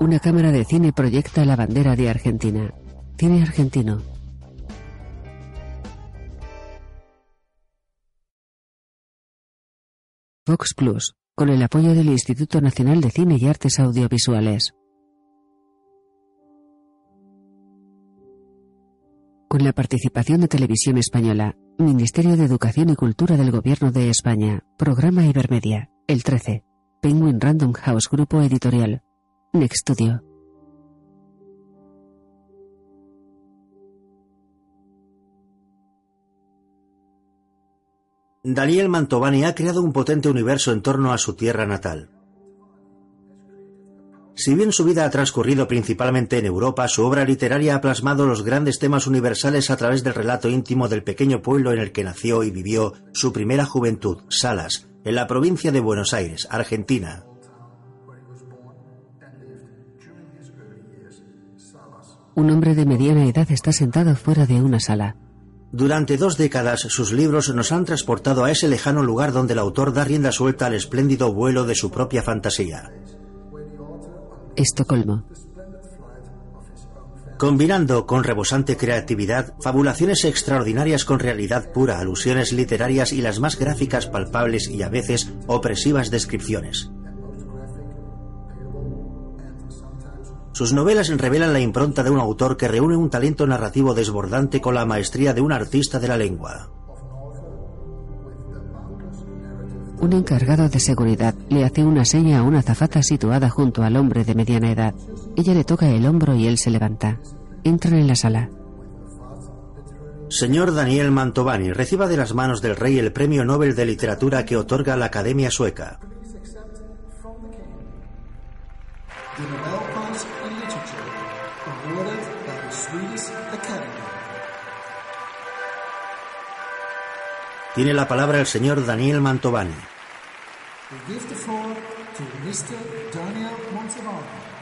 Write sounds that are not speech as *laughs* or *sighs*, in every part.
Una cámara de cine proyecta la bandera de Argentina. Cine argentino. Vox Plus, con el apoyo del Instituto Nacional de Cine y Artes Audiovisuales. Con la participación de Televisión Española, Ministerio de Educación y Cultura del Gobierno de España, Programa Ibermedia, El 13, Penguin Random House Grupo Editorial, Next Studio. Daniel Mantovani ha creado un potente universo en torno a su tierra natal. Si bien su vida ha transcurrido principalmente en Europa, su obra literaria ha plasmado los grandes temas universales a través del relato íntimo del pequeño pueblo en el que nació y vivió su primera juventud, Salas, en la provincia de Buenos Aires, Argentina. Un hombre de mediana edad está sentado fuera de una sala. Durante dos décadas sus libros nos han transportado a ese lejano lugar donde el autor da rienda suelta al espléndido vuelo de su propia fantasía. Estocolmo. Combinando con rebosante creatividad, fabulaciones extraordinarias con realidad pura, alusiones literarias y las más gráficas, palpables y a veces opresivas descripciones. Sus novelas revelan la impronta de un autor que reúne un talento narrativo desbordante con la maestría de un artista de la lengua. Un encargado de seguridad le hace una seña a una azafata situada junto al hombre de mediana edad. Ella le toca el hombro y él se levanta. Entran en la sala. Señor Daniel Mantovani, reciba de las manos del rey el premio Nobel de Literatura que otorga la Academia Sueca. Tiene la palabra el señor Daniel Mantovani.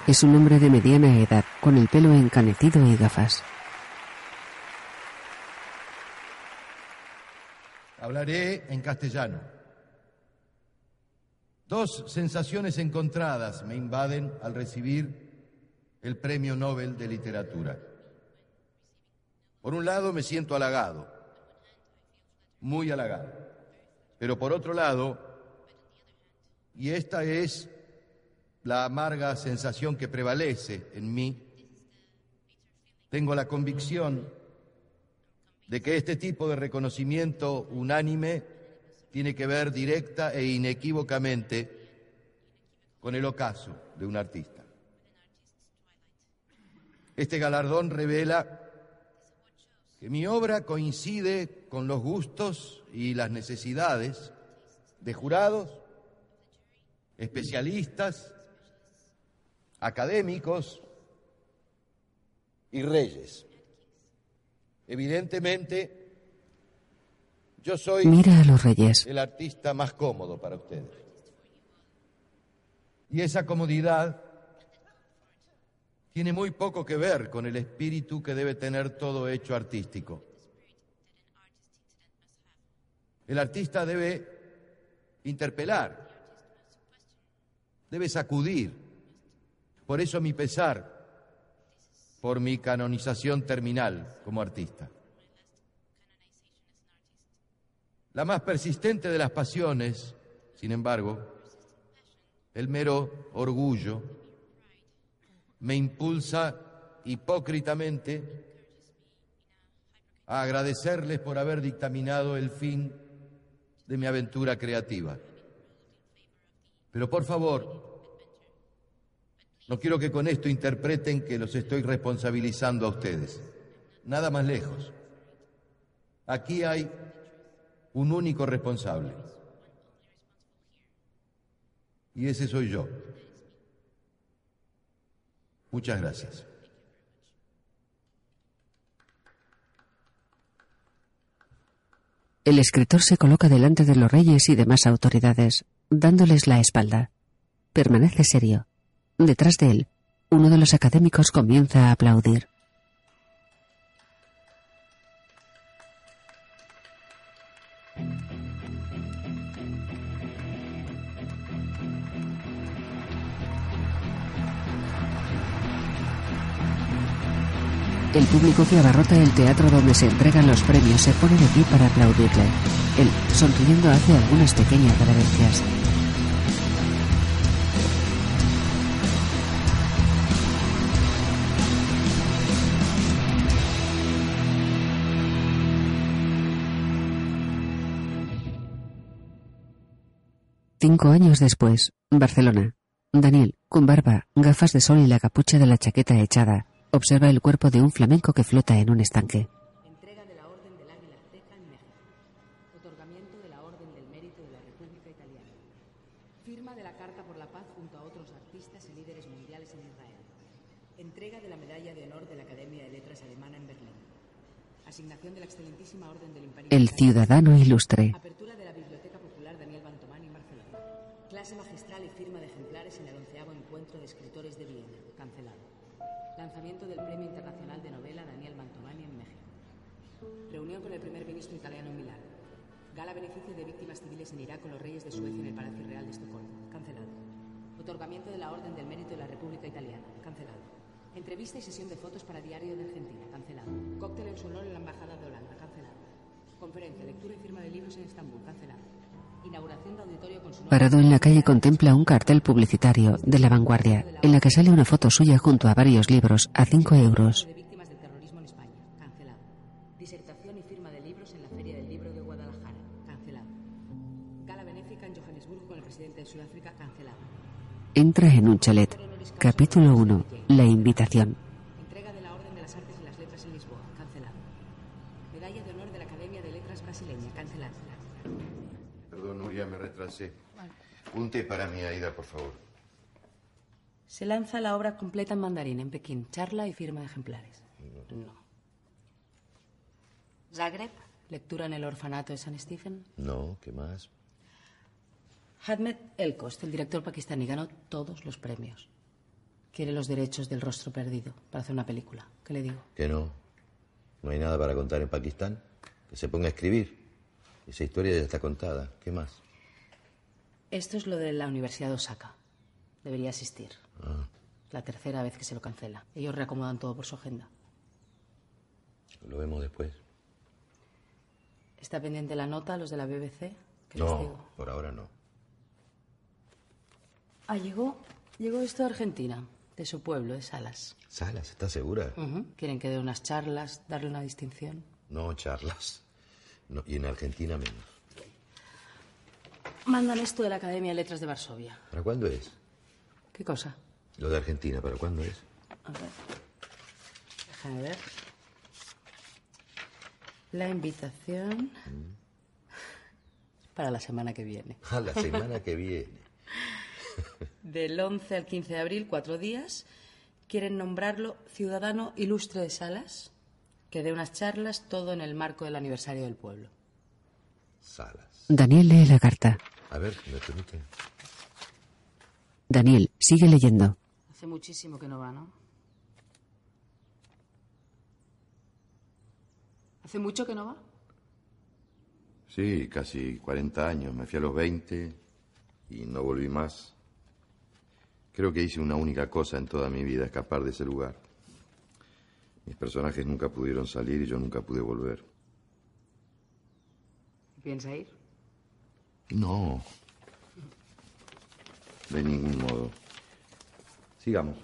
Es un hombre de mediana edad, con el pelo encanecido y gafas. Hablaré en castellano. Dos sensaciones encontradas me invaden al recibir el Premio Nobel de Literatura. Por un lado me siento halagado muy halagado. Pero por otro lado, y esta es la amarga sensación que prevalece en mí, tengo la convicción de que este tipo de reconocimiento unánime tiene que ver directa e inequívocamente con el ocaso de un artista. Este galardón revela que mi obra coincide con los gustos y las necesidades de jurados, especialistas, académicos y reyes. Evidentemente, yo soy Mira a los reyes. el artista más cómodo para ustedes. Y esa comodidad tiene muy poco que ver con el espíritu que debe tener todo hecho artístico. El artista debe interpelar, debe sacudir. Por eso mi pesar por mi canonización terminal como artista. La más persistente de las pasiones, sin embargo, el mero orgullo, me impulsa hipócritamente a agradecerles por haber dictaminado el fin de mi aventura creativa. Pero por favor, no quiero que con esto interpreten que los estoy responsabilizando a ustedes. Nada más lejos. Aquí hay un único responsable. Y ese soy yo. Muchas gracias. El escritor se coloca delante de los reyes y demás autoridades, dándoles la espalda. Permanece serio. Detrás de él, uno de los académicos comienza a aplaudir. El público que abarrota el teatro donde se entregan los premios se pone de pie para aplaudirle. Él, sonriendo, hace algunas pequeñas reverencias. Cinco años después, Barcelona. Daniel, con barba, gafas de sol y la capucha de la chaqueta echada, observa el cuerpo de un flamenco que flota en un estanque. Entrega de la Orden del Águila Ceja en México. Otorgamiento de la Orden del Mérito de la República Italiana. Firma de la Carta por la Paz junto a otros artistas y líderes mundiales en Israel. Entrega de la Medalla de Honor de la Academia de Letras Alemana en Berlín. Asignación de la Excelentísima Orden del Imperio. El ciudadano ilustre. Entrevista y sesión de fotos para Diario de Argentina. Cancelado. Cóctel en su honor en la Embajada de Holanda. Cancelado. Conferencia, lectura y firma de libros en Estambul. Cancelado. Inauguración de auditorio con su nombre. Parado en la calle contempla un cartel publicitario de la vanguardia, en la que sale una foto suya junto a varios libros a 5 euros. de víctimas del terrorismo en España. Cancelado. Disertación y firma de libros en la Feria del Libro de Guadalajara. Cancelado. Gala benéfica en Johannesburgo con el presidente de Sudáfrica. Cancelado. Entra en un chalet. Capítulo 1. La invitación. Entrega de la Orden de las Artes y las Letras en Lisboa. Cancelado. Medalla de honor de la Academia de Letras brasileña. Cancelado. Perdón, Nuria, me retrasé. Un té para mi Aida, por favor. Se lanza la obra completa en mandarín en Pekín. Charla y firma de ejemplares. No. Zagreb. Lectura en el orfanato de San Stephen. No, ¿qué más? Hadmed Elkost, el director pakistaní, ganó todos los premios. Quiere los derechos del rostro perdido para hacer una película. ¿Qué le digo? Que no. No hay nada para contar en Pakistán. Que se ponga a escribir. Esa historia ya está contada. ¿Qué más? Esto es lo de la Universidad de Osaka. Debería asistir. Ah, La tercera vez que se lo cancela. Ellos reacomodan todo por su agenda. lo vemos después. ¿Está pendiente la nota, los de la BBC? ¿Qué les No, digo? por ahora no. Ah, llegó, llegó esto de Argentina, de su pueblo, de Salas. Salas, ¿estás segura? Quieren que dé unas charlas, darle una distinción. No, charlas. No, y en Argentina menos. Mandan esto de la Academia de Letras de Varsovia. ¿Para cuándo es? ¿Qué cosa? Lo de Argentina, ¿para cuándo es? A ver. Déjame ver. La invitación. Para la semana que viene. A la semana *laughs* que viene. Del 11 al 15 de abril, cuatro días. Quieren nombrarlo Ciudadano Ilustre de Salas, que dé unas charlas, todo en el marco del aniversario del pueblo. Salas. Daniel lee la carta. A ver, ¿me permite? Daniel sigue leyendo. Hace muchísimo que no va, ¿no? ¿Hace mucho que no va? Sí, casi 40 años. Me fui a los 20 y no volví más. Creo que hice una única cosa en toda mi vida, escapar de ese lugar. Mis personajes nunca pudieron salir y yo nunca pude volver. ¿Piensa ir? No. De ningún modo. Sigamos.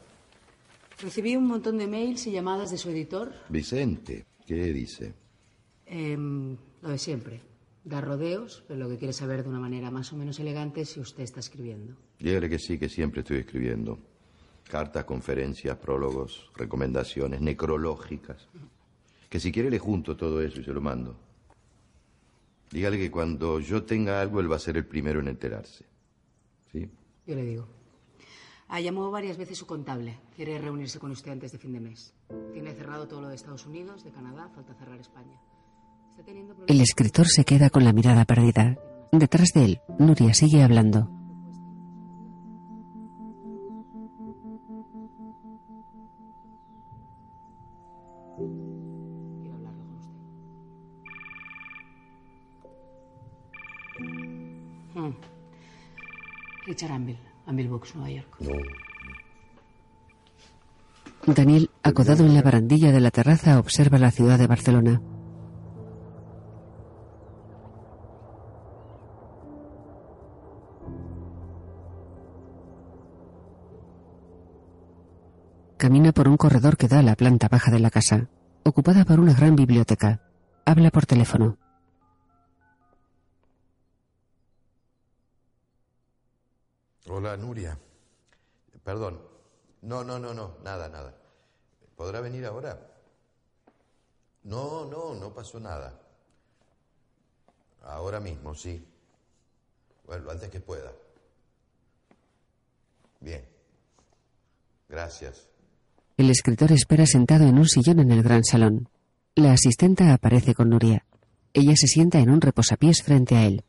Recibí un montón de mails y llamadas de su editor. Vicente, ¿qué dice? Em, lo de siempre. Da rodeos, pero lo que quiere saber de una manera más o menos elegante si usted está escribiendo. Dígale que sí, que siempre estoy escribiendo. Cartas, conferencias, prólogos, recomendaciones, necrológicas. Que si quiere le junto todo eso y se lo mando. Dígale que cuando yo tenga algo, él va a ser el primero en enterarse. ¿Sí? Yo le digo. Ha llamado varias veces su contable. Quiere reunirse con usted antes de fin de mes. Tiene cerrado todo lo de Estados Unidos, de Canadá, falta cerrar España. Está teniendo El escritor se queda con la mirada perdida. Detrás de él, Nuria sigue hablando. Richard Anvil, Anvil Books, Nueva York. No. Daniel, acodado en la barandilla de la terraza, observa la ciudad de Barcelona. Camina por un corredor que da a la planta baja de la casa, ocupada por una gran biblioteca. Habla por teléfono. Hola, Nuria. Perdón. No, no, no, no, nada, nada. ¿Podrá venir ahora? No, no, no pasó nada. Ahora mismo, sí. Bueno, antes que pueda. Bien. Gracias. El escritor espera sentado en un sillón en el gran salón. La asistenta aparece con Nuria. Ella se sienta en un reposapiés frente a él.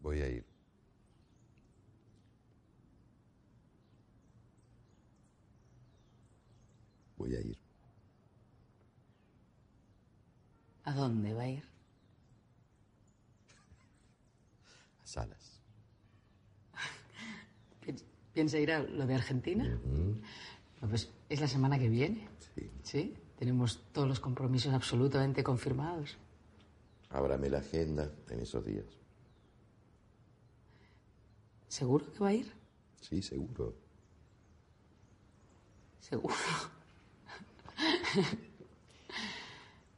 Voy a ir. Voy a ir. ¿A dónde va a ir? A Salas. *laughs* Pi- ¿Piensa ir a lo de Argentina? Pues es la semana que viene. Sí. ¿Sí? Tenemos todos los compromisos absolutamente confirmados. Ábrame la agenda en esos días. ¿Seguro que va a ir? Sí, seguro. Seguro. *laughs*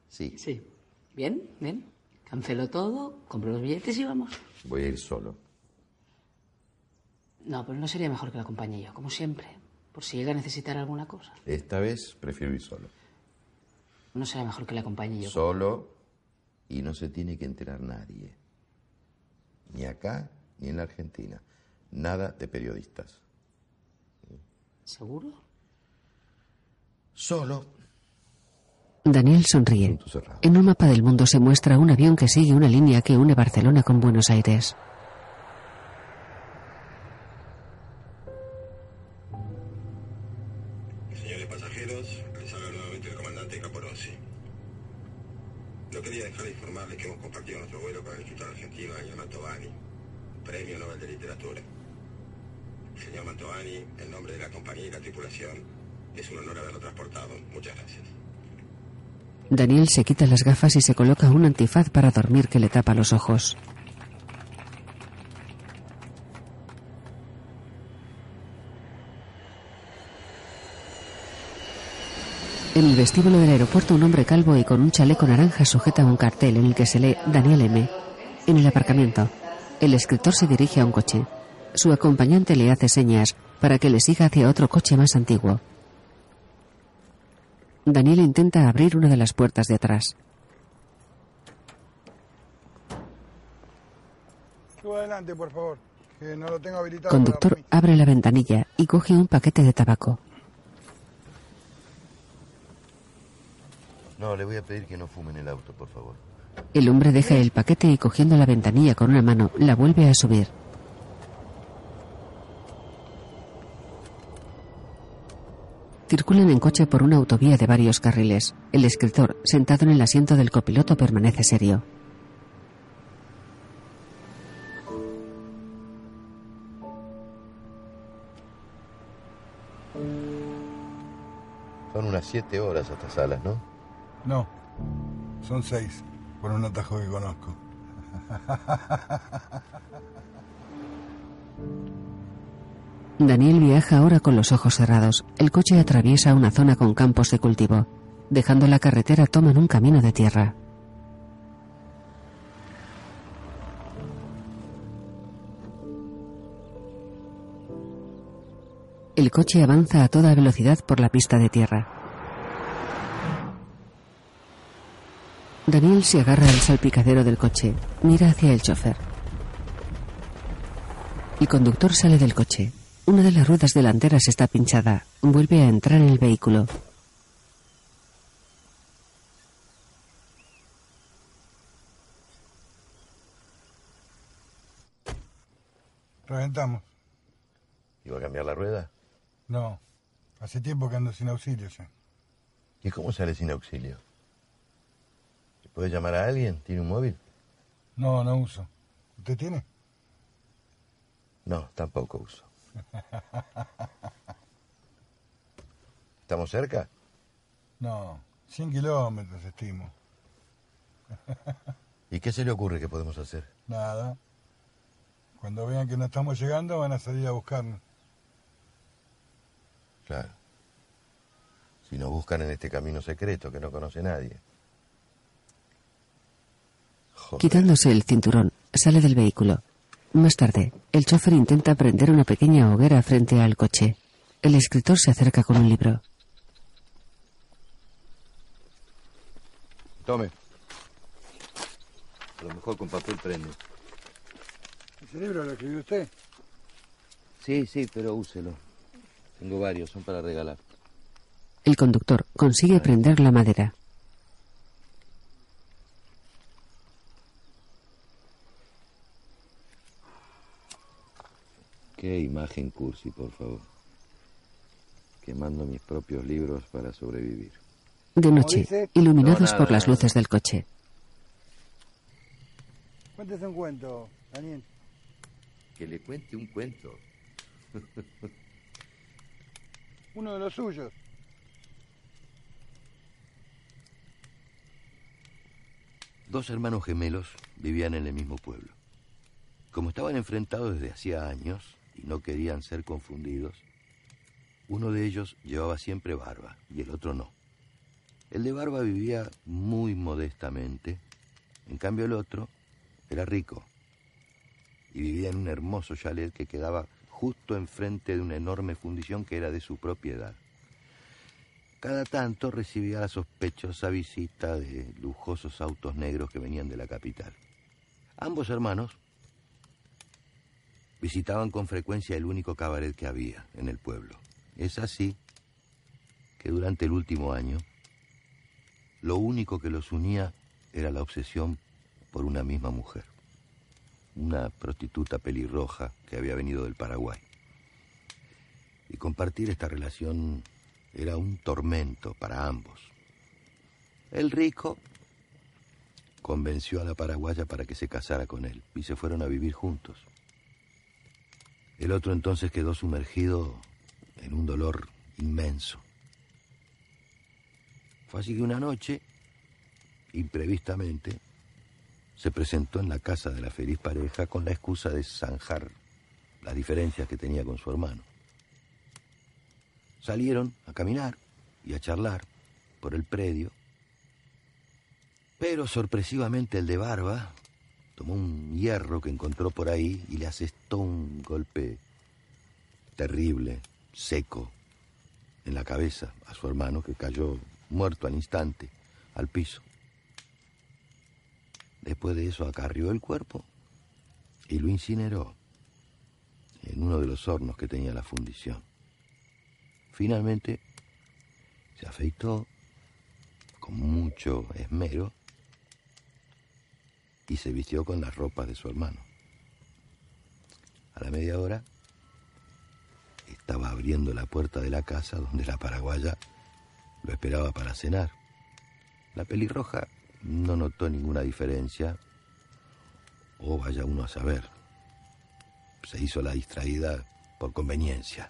Sí. Sí. Bien, bien. Cancelo todo, compro los billetes y vamos. Voy a ir solo. No, pero no sería mejor que la acompañe yo, como siempre. Por si llega a necesitar alguna cosa. Esta vez prefiero ir solo. No será mejor que la acompañe yo. Solo y no se tiene que enterar nadie. Ni acá ni en la Argentina. Nada de periodistas. ¿Seguro? Solo. Daniel sonríe. En un mapa del mundo se muestra un avión que sigue una línea que une Barcelona con Buenos Aires. Daniel se quita las gafas y se coloca un antifaz para dormir que le tapa los ojos. En el vestíbulo del aeropuerto, un hombre calvo y con un chaleco naranja sujeta un cartel en el que se lee Daniel M. En el aparcamiento, el escritor se dirige a un coche. Su acompañante le hace señas para que le siga hacia otro coche más antiguo. Daniel intenta abrir una de las puertas de atrás. Suba adelante, por favor, que no lo tengo habilitado. Conductor para abre la ventanilla y coge un paquete de tabaco. No, le voy a pedir que no fume en el auto, por favor. El hombre deja el paquete y cogiendo la ventanilla con una mano la vuelve a subir. Circulan en coche por una autovía de varios carriles. El escritor, sentado en el asiento del copiloto, permanece serio. Son unas siete horas hasta Salas, ¿no? No, son seis, por un atajo que conozco. *laughs* Daniel viaja ahora con los ojos cerrados. El coche atraviesa una zona con campos de cultivo. Dejando la carretera toman un camino de tierra. El coche avanza a toda velocidad por la pista de tierra. Daniel se agarra al salpicadero del coche. Mira hacia el chofer. El conductor sale del coche. Una de las ruedas delanteras está pinchada. Vuelve a entrar en el vehículo. Reventamos. ¿Iba a cambiar la rueda? No, hace tiempo que ando sin auxilio ya. ¿Y cómo sale sin auxilio? ¿Se puede llamar a alguien? ¿Tiene un móvil? No, no uso. ¿Usted tiene? No, tampoco uso. *laughs* ¿Estamos cerca? No, 100 kilómetros, estimo. *laughs* ¿Y qué se le ocurre que podemos hacer? Nada. Cuando vean que no estamos llegando, van a salir a buscarnos. Claro. Si nos buscan en este camino secreto que no conoce nadie. Joder. Quitándose el cinturón, sale del vehículo. Más tarde, el chofer intenta prender una pequeña hoguera frente al coche. El escritor se acerca con un libro. Tome. A lo mejor con papel prende. ¿Ese libro lo escribió usted? Sí, sí, pero úselo. Tengo varios, son para regalar. El conductor consigue prender la madera. Qué imagen cursi, por favor. Quemando mis propios libros para sobrevivir. De noche, dice? iluminados No, por las nada. luces del coche. Cuéntese un cuento, Daniel. Que le cuente un cuento. *laughs* Uno de los suyos. Dos hermanos gemelos vivían en el mismo pueblo. Como estaban enfrentados desde hacía años y no querían ser confundidos, uno de ellos llevaba siempre barba y el otro no. El de barba vivía muy modestamente, en cambio el otro era rico y vivía en un hermoso chalet que quedaba justo enfrente de una enorme fundición que era de su propiedad. Cada tanto recibía la sospechosa visita de lujosos autos negros que venían de la capital. Ambos hermanos visitaban con frecuencia el único cabaret que había en el pueblo. Es así que durante el último año, lo único que los unía era la obsesión por una misma mujer, una prostituta pelirroja que había venido del Paraguay. Y compartir esta relación era un tormento para ambos. El rico convenció a la paraguaya para que se casara con él y se fueron a vivir juntos. El otro entonces quedó sumergido en un dolor inmenso. Fue así que una noche, imprevistamente, se presentó en la casa de la feliz pareja con la excusa de zanjar las diferencias que tenía con su hermano. Salieron a caminar y a charlar por el predio, pero sorpresivamente el de barba tomó un hierro que encontró por ahí y le asestó un golpe terrible, seco, en la cabeza a su hermano que cayó muerto al instante al piso. Después de eso acarrió el cuerpo y lo incineró en uno de los hornos que tenía la fundición. Finalmente se afeitó con mucho esmero y se vistió con las ropas de su hermano. A la media hora estaba abriendo la puerta de la casa donde la paraguaya lo esperaba para cenar. La pelirroja no notó ninguna diferencia, o vaya uno a saber. Se hizo la distraída por conveniencia.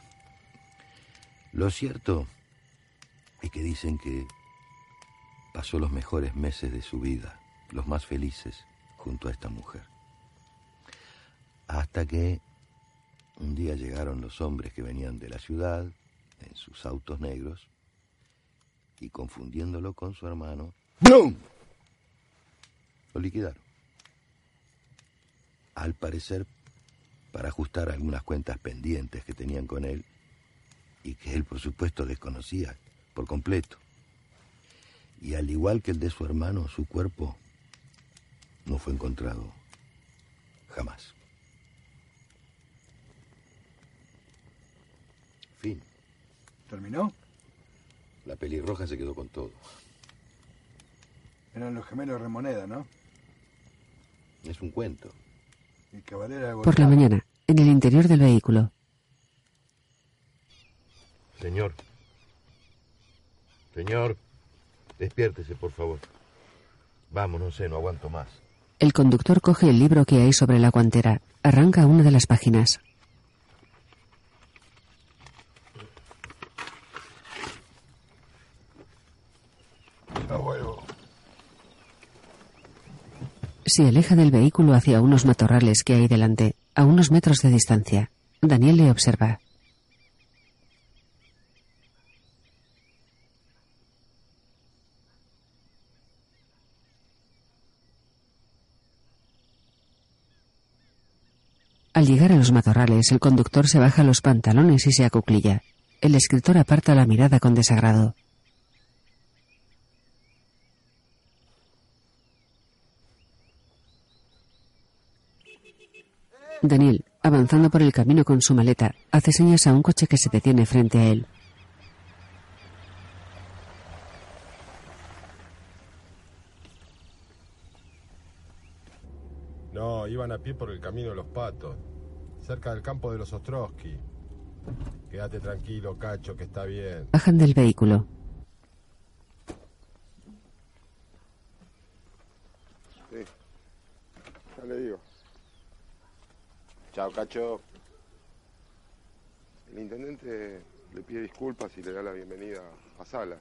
Lo cierto es que dicen que pasó los mejores meses de su vida, los más felices, junto a esta mujer. Hasta que un día llegaron los hombres que venían de la ciudad en sus autos negros y confundiéndolo con su hermano, ¡BLUM! Lo liquidaron. Al parecer, para ajustar algunas cuentas pendientes que tenían con él y que él, por supuesto, desconocía por completo. Y al igual que el de su hermano, su cuerpo no fue encontrado jamás. Fin. ¿Terminó? La pelirroja se quedó con todo. Eran los gemelos Remoneda, ¿no? Es un cuento. Y Cabalera Por la mañana, en el interior del vehículo. Señor. Señor. Despiértese, por favor. Vamos, no sé, no aguanto más. El conductor coge el libro que hay sobre la guantera. Arranca una de las páginas. Se aleja del vehículo hacia unos matorrales que hay delante, a unos metros de distancia. Daniel le observa. Al llegar a los matorrales, el conductor se baja los pantalones y se acuclilla. El escritor aparta la mirada con desagrado. Daniel, avanzando por el camino con su maleta, hace señas a un coche que se detiene frente a él. No, iban a pie por el camino de los patos, cerca del campo de los Ostrowski. Quédate tranquilo, Cacho, que está bien. Bajan del vehículo. Sí, ya le digo. Chao, Cacho. El intendente le pide disculpas y le da la bienvenida a Salas.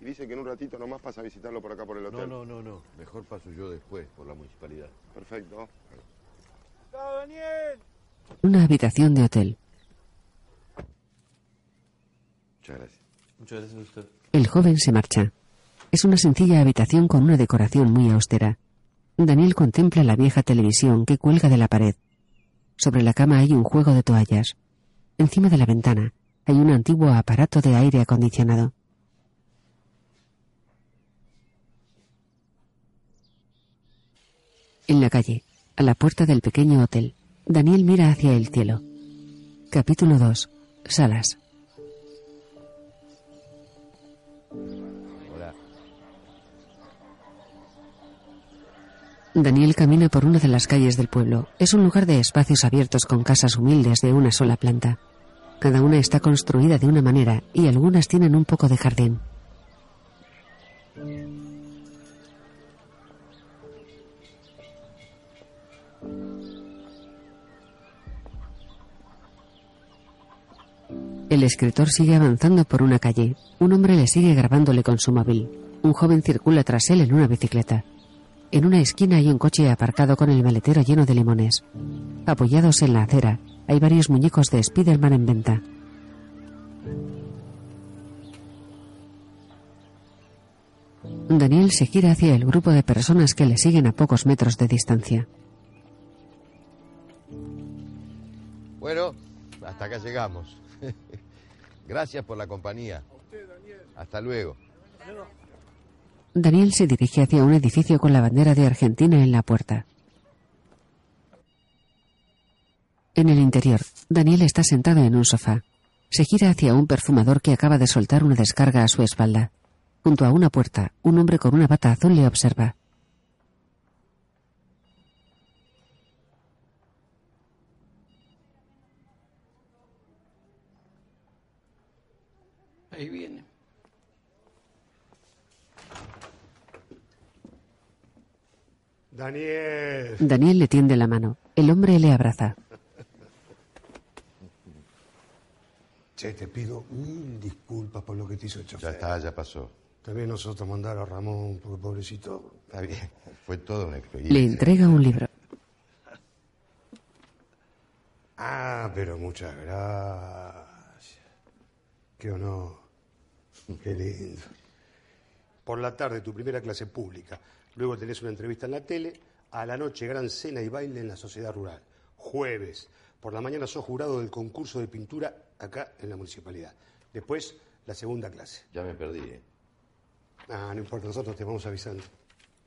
Y dice que en un ratito nomás pasa a visitarlo por acá por el No, hotel. no, no, no. Mejor paso yo después por la municipalidad. Perfecto. Una habitación de hotel. Muchas gracias. Muchas gracias a usted. El joven se marcha. Es una sencilla habitación con una decoración muy austera. Daniel contempla la vieja televisión que cuelga de la pared. Sobre la cama hay un juego de toallas. Encima de la ventana hay un antiguo aparato de aire acondicionado. En la calle, a la puerta del pequeño hotel, Daniel mira hacia el cielo. Capítulo 2. Salas. Hola. Daniel camina por una de las calles del pueblo. Es un lugar de espacios abiertos con casas humildes de una sola planta. Cada una está construida de una manera y algunas tienen un poco de jardín. El escritor sigue avanzando por una calle. Un hombre le sigue grabándole con su móvil. Un joven circula tras él en una bicicleta. En una esquina hay un coche aparcado con el maletero lleno de limones. Apoyados en la acera, hay varios muñecos de Spider-Man en venta. Daniel se gira hacia el grupo de personas que le siguen a pocos metros de distancia. Bueno, hasta acá llegamos. *laughs* Gracias por la compañía. Hasta luego. Daniel se dirige hacia un edificio con la bandera de Argentina en la puerta. En el interior, Daniel está sentado en un sofá. Se gira hacia un perfumador que acaba de soltar una descarga a su espalda. Junto a una puerta, un hombre con una bata azul le observa. Ahí viene. Daniel. Daniel le tiende la mano. El hombre le abraza. Che, te pido mil disculpas por lo que te hizo el chofer. Ya está, ya pasó. También nosotros mandar a Ramón, porque pobrecito. Está bien. *laughs* Fue toda una experiencia. Le entrega un libro. Ah, pero muchas gracias. Qué honor. Qué lindo. Por la tarde, tu primera clase pública. Luego tenés una entrevista en la tele. A la noche, gran cena y baile en la sociedad rural. Jueves. Por la mañana sos jurado del concurso de pintura acá en la municipalidad. Después, la segunda clase. Ya me perdí, ¿eh? Ah, no importa, nosotros te vamos avisando.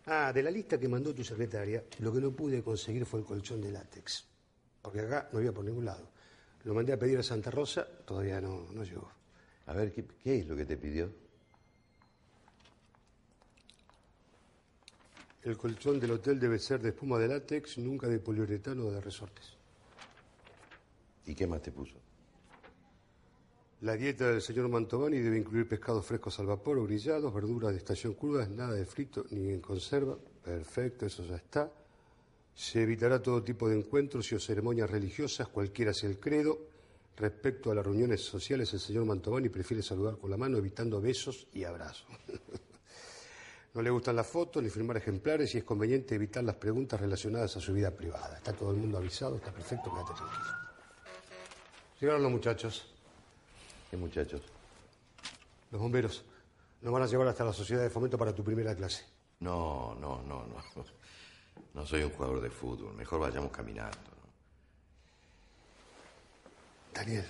Ah, de la lista que mandó tu secretaria, lo que no pude conseguir fue el colchón de látex. Porque acá no había por ningún lado. Lo mandé a pedir a Santa Rosa, todavía no, no llegó. A ver, ¿qué, qué es lo que te pidió? El colchón del hotel debe ser de espuma de látex, nunca de poliuretano o de resortes. ¿Y qué más te puso? La dieta del señor Mantovani debe incluir pescados frescos al vapor o grillados, verduras de estación crudas, nada de frito ni en conserva. Perfecto, eso ya está. Se evitará todo tipo de encuentros y o ceremonias religiosas, cualquiera sea el credo. Respecto a las reuniones sociales, el señor Mantovani prefiere saludar con la mano, evitando besos y abrazos. *laughs* no le gustan las fotos ni firmar ejemplares y es conveniente evitar las preguntas relacionadas a su vida privada. Está todo el mundo avisado, está perfecto, quédate tranquilo. Llegaron los muchachos. ¿Qué muchachos? Los bomberos. Nos van a llevar hasta la sociedad de fomento para tu primera clase. No, no, no, no. No soy un jugador de fútbol. Mejor vayamos caminando. Daniel,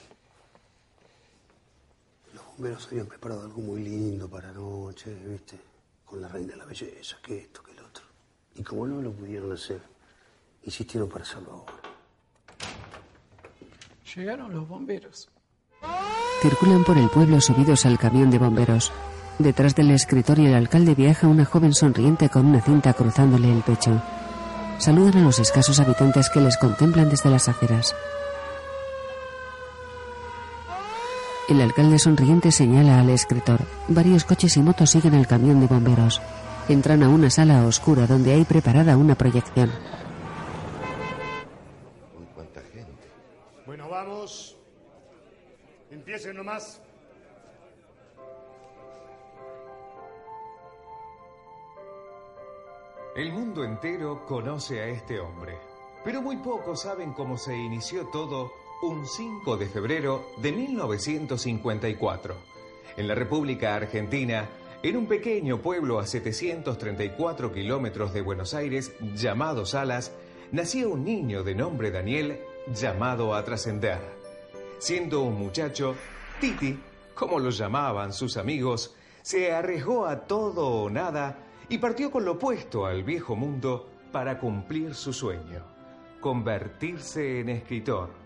los bomberos habían preparado algo muy lindo para anoche, ¿viste? Con la reina de la belleza, que esto, que el otro. Y como no lo pudieron hacer, insistieron para hacerlo ahora. Llegaron los bomberos. Circulan por el pueblo subidos al camión de bomberos. Detrás del escritorio el alcalde viaja una joven sonriente con una cinta cruzándole el pecho. Saludan a los escasos habitantes que les contemplan desde las aceras. El alcalde sonriente señala al escritor. Varios coches y motos siguen el camión de bomberos. Entran a una sala oscura donde hay preparada una proyección. Uy, cuánta gente. Bueno, vamos. Empiecen nomás. El mundo entero conoce a este hombre, pero muy pocos saben cómo se inició todo un 5 de febrero de 1954. En la República Argentina, en un pequeño pueblo a 734 kilómetros de Buenos Aires llamado Salas, nacía un niño de nombre Daniel llamado a trascender. Siendo un muchacho, Titi, como lo llamaban sus amigos, se arriesgó a todo o nada y partió con lo opuesto al viejo mundo para cumplir su sueño, convertirse en escritor.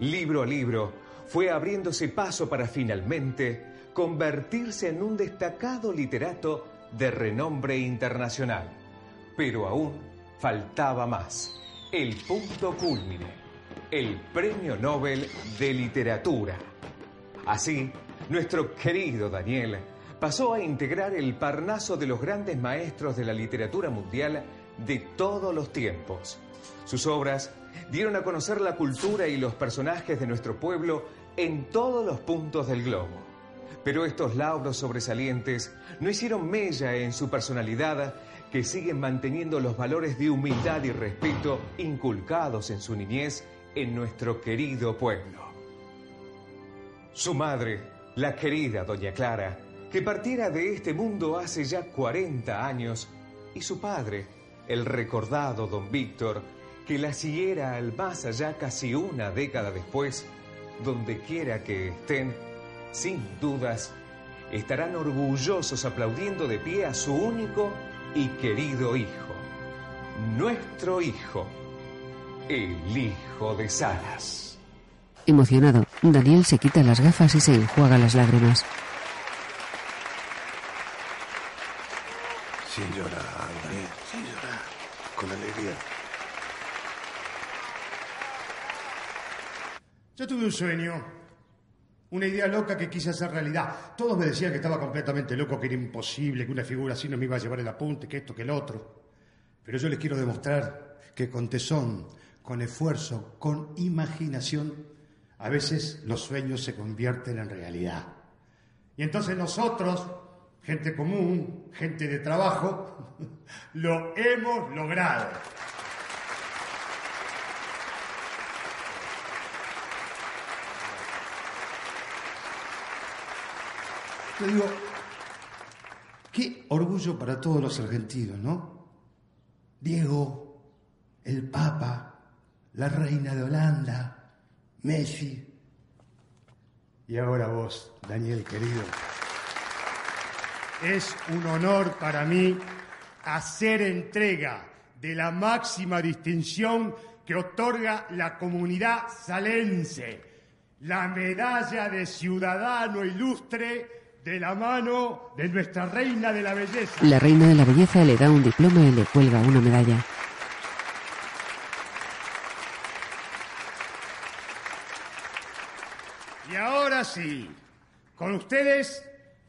Libro a libro, fue abriéndose paso para finalmente convertirse en un destacado literato de renombre internacional. Pero aún faltaba más, el punto culmine, el Premio Nobel de Literatura. Así, nuestro querido Daniel pasó a integrar el parnaso de los grandes maestros de la literatura mundial de todos los tiempos. Sus obras dieron a conocer la cultura y los personajes de nuestro pueblo en todos los puntos del globo. Pero estos lauros sobresalientes no hicieron mella en su personalidad, que siguen manteniendo los valores de humildad y respeto inculcados en su niñez en nuestro querido pueblo. Su madre, la querida Doña Clara, que partiera de este mundo hace ya 40 años, y su padre, el recordado don Víctor, que la siguiera al más allá casi una década después, donde quiera que estén, sin dudas, estarán orgullosos aplaudiendo de pie a su único y querido hijo, nuestro hijo, el hijo de Salas. Emocionado, Daniel se quita las gafas y se enjuaga las lágrimas. Sin llorar, Daniel, sin llorar. Con alegría. Yo un sueño, una idea loca que quise hacer realidad. Todos me decían que estaba completamente loco, que era imposible, que una figura así no me iba a llevar el apunte, que esto, que el otro. Pero yo les quiero demostrar que con tesón, con esfuerzo, con imaginación, a veces los sueños se convierten en realidad. Y entonces nosotros, gente común, gente de trabajo, *laughs* lo hemos logrado. Yo digo, qué orgullo para todos los argentinos, ¿no? Diego, el Papa, la Reina de Holanda, Messi. Y ahora vos, Daniel querido. Es un honor para mí hacer entrega de la máxima distinción que otorga la comunidad salense, la medalla de ciudadano ilustre de la mano de nuestra reina de la belleza. La reina de la belleza le da un diploma y le cuelga una medalla. Y ahora sí, con ustedes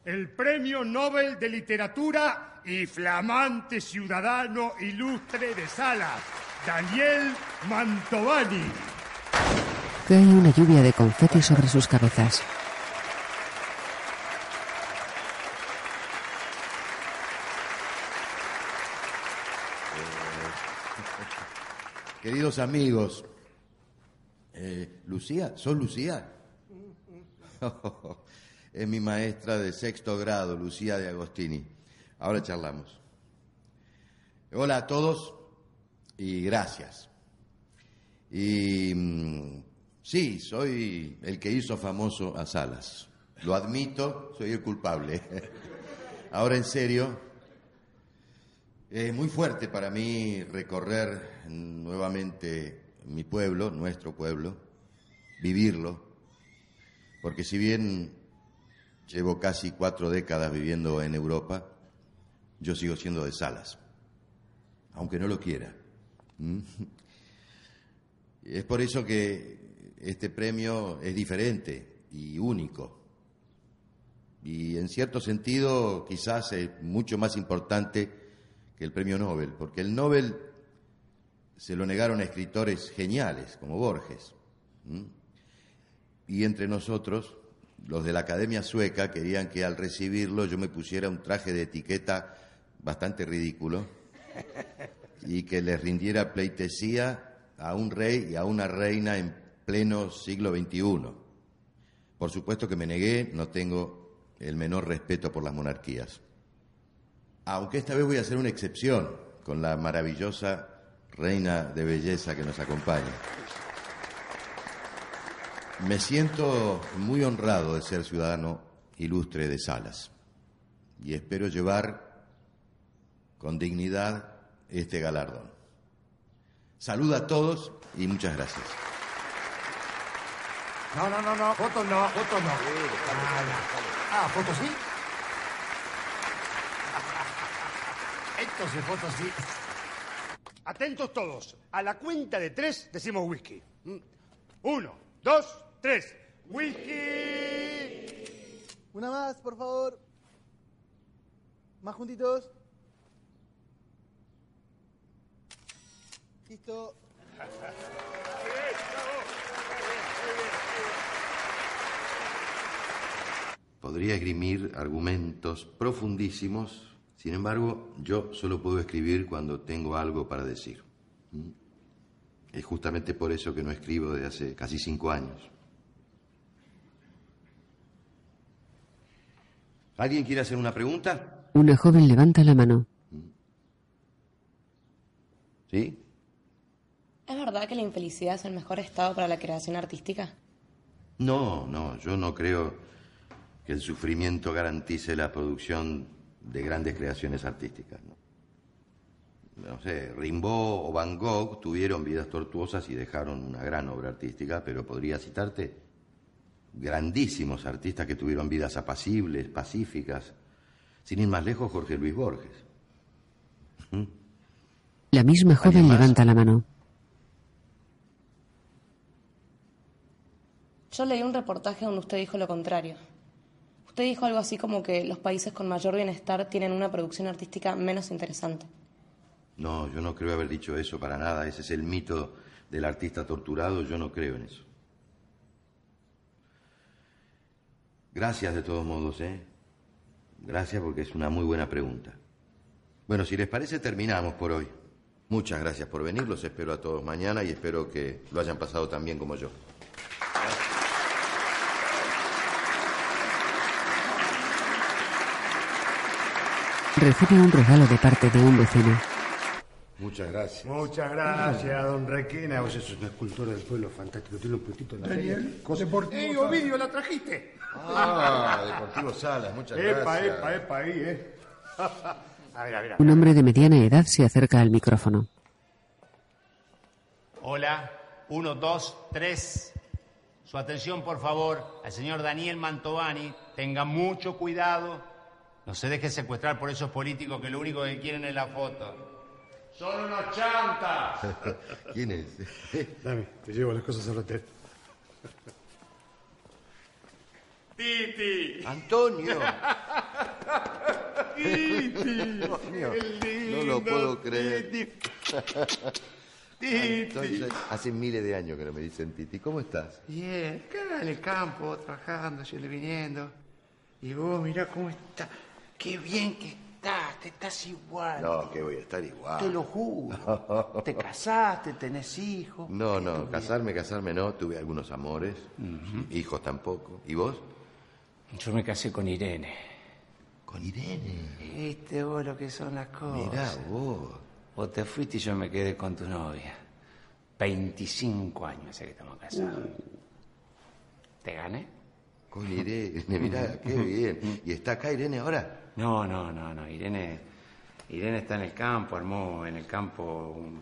el Premio Nobel de Literatura y flamante ciudadano ilustre de Salas, Daniel Mantovani. Cae una lluvia de confeti sobre sus cabezas. Queridos amigos, eh, Lucía, ¿sos Lucía? *laughs* es mi maestra de sexto grado, Lucía de Agostini. Ahora charlamos. Hola a todos y gracias. Y mm, sí, soy el que hizo famoso a Salas. Lo admito, soy el culpable. *laughs* Ahora en serio, es muy fuerte para mí recorrer nuevamente mi pueblo, nuestro pueblo, vivirlo, porque si bien llevo casi cuatro décadas viviendo en Europa, yo sigo siendo de Salas, aunque no lo quiera. ¿Mm? *laughs* Es por eso que este premio es diferente y único. Y en cierto sentido quizás es mucho más importante que el premio Nobel, porque el Nobel se lo negaron a escritores geniales como Borges. Y entre nosotros, los de la Academia Sueca querían que al recibirlo yo me pusiera un traje de etiqueta bastante ridículo y que les rindiera pleitesía a un rey y a una reina en pleno siglo XXI. Por supuesto que me negué, no tengo el menor respeto por las monarquías aunque esta vez voy a hacer una excepción con la maravillosa reina de belleza que nos acompaña. Me siento muy honrado de ser ciudadano ilustre de Salas y espero llevar con dignidad este galardón. Saluda a todos y muchas gracias. No, no, no, no, fotos no, fotos no. Ah, fotos sí. Fotos sí. Atentos todos. A la cuenta de tres decimos whisky. Mm. Uno, dos, tres. ¡Whisky! Una más, por favor. Más juntitos. Listo. Podría esgrimir argumentos profundísimos sin embargo, yo solo puedo escribir cuando tengo algo para decir. Es justamente por eso que no escribo desde hace casi cinco años. ¿Alguien quiere hacer una pregunta? Una joven levanta la mano. ¿Sí? ¿Es verdad que la infelicidad es el mejor estado para la creación artística? No, no, yo no creo que el sufrimiento garantice la producción de grandes creaciones artísticas. ¿no? sé, Rimbaud o Van Gogh tuvieron vidas tortuosas y dejaron una gran obra artística, pero podría citarte grandísimos artistas que tuvieron vidas apacibles, pacíficas. Sin ir más lejos, Jorge Luis Borges. ¿Mm? La misma joven levanta la mano. Yo leí un reportaje donde usted dijo lo contrario. Usted dijo algo así como que los países con mayor bienestar tienen una producción artística menos interesante. No, yo no creo haber dicho eso para nada. Ese es el mito del artista torturado. Yo no creo en eso. Gracias de todos modos, ¿eh? Gracias porque es una muy buena pregunta. Bueno, si les parece, terminamos por hoy. Muchas gracias por venir. Los espero a todos mañana y espero que lo hayan pasado tan bien como yo. Recibe un regalo de parte de un vecino. Muchas gracias. Muchas gracias, don Requena. Vos es una escultura del pueblo fantástico. Tiene un puestito en la Daniel, Deportivo ¡Ey, Ovidio, la trajiste! Ah, Deportivo Salas, muchas epa, gracias. Epa, epa, ahí, ¿eh? *laughs* a ver, a ver, Un hombre de mediana edad se acerca al micrófono. Hola, uno, dos, tres. Su atención, por favor, al señor Daniel Mantovani. Tenga mucho cuidado. No se deje secuestrar por esos políticos que lo único que quieren es la foto. ¡Son unos chantas! *laughs* ¿Quién es? *laughs* Dame, te llevo las cosas al hotel. Titi. Antonio. *laughs* Titi. Antonio, Qué no lo lindo, puedo creer. Titi. Entonces, hace miles de años que no me dicen Titi. ¿Cómo estás? Bien, acá en el campo, trabajando, yendo y viniendo. Y vos, mirá cómo está. Qué bien que estás, te estás igual. No, que voy a estar igual. Te lo juro. *laughs* Te casaste, tenés hijos. No, no, casarme, casarme no. Tuve algunos amores. Hijos tampoco. ¿Y vos? Yo me casé con Irene. ¿Con Irene? Viste vos lo que son las cosas. Mirá vos. Vos te fuiste y yo me quedé con tu novia. 25 años hace que estamos casados. ¿Te gané? Con Irene, mirá, qué bien. ¿Y está acá Irene ahora? No, no, no, no. Irene, Irene está en el campo, armó en el campo, un-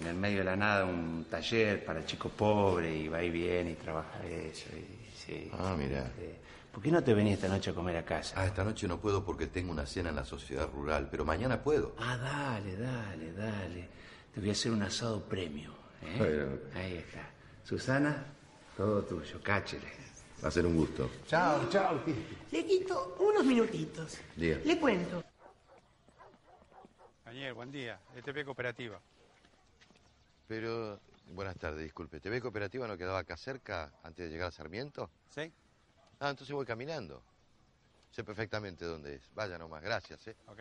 en el medio de la nada, un taller para chicos pobres y va y viene y trabaja eso. Y, sí. Ah, mirá. Sí. ¿Por qué no te venís esta noche a comer a casa? Ah, esta noche no puedo porque tengo una cena en la sociedad rural, pero mañana puedo. Ah, dale, dale, dale. Te voy a hacer un asado premio. ¿eh? Ahí está. Susana, todo tuyo, cáchele. Va a ser un gusto. Chao, chao, Le quito unos minutitos. Diga. Le cuento. Daniel, buen día. ETP Cooperativa. Pero, buenas tardes, disculpe. ¿TV Cooperativa no quedaba acá cerca antes de llegar a Sarmiento? Sí. Ah, entonces voy caminando. Sé perfectamente dónde es. Vaya nomás, gracias, ¿eh? Ok.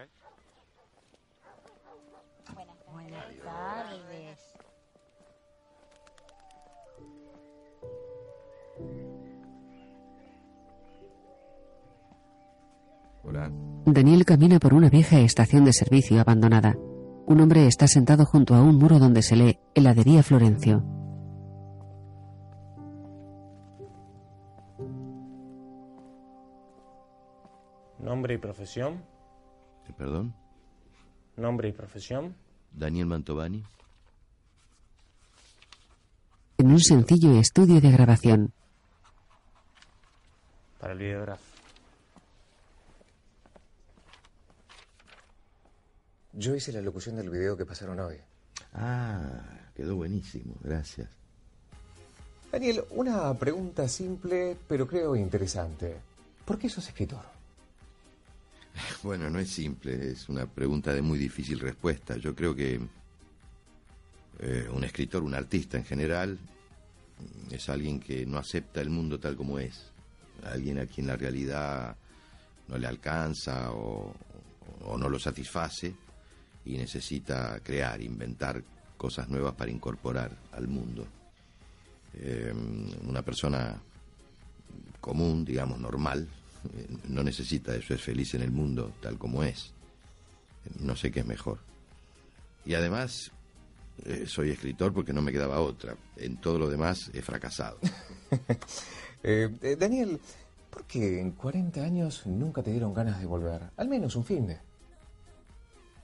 Buenas tardes. Hola. Daniel camina por una vieja estación de servicio abandonada. Un hombre está sentado junto a un muro donde se lee Heladería Florencio. Nombre y profesión. ¿Perdón? Nombre y profesión. Daniel Mantovani. En un sencillo estudio de grabación. Para el videógrafo. Yo hice la locución del video que pasaron hoy. Ah, quedó buenísimo, gracias. Daniel, una pregunta simple, pero creo interesante. ¿Por qué sos escritor? *laughs* Bueno, no es simple, es una pregunta de muy difícil respuesta. Yo creo que eh, un escritor, un artista en general, es alguien que no acepta el mundo tal como es. Alguien a quien la realidad no le alcanza o, o no lo satisface y necesita crear, inventar cosas nuevas para incorporar al mundo. Eh, una persona común, digamos, normal, eh, no necesita eso, es feliz en el mundo tal como es. No sé qué es mejor. Y además, eh, soy escritor porque no me quedaba otra. En todo lo demás he fracasado. *laughs* Daniel, ¿por qué en 40 años nunca te dieron ganas de volver? Al menos un fin de.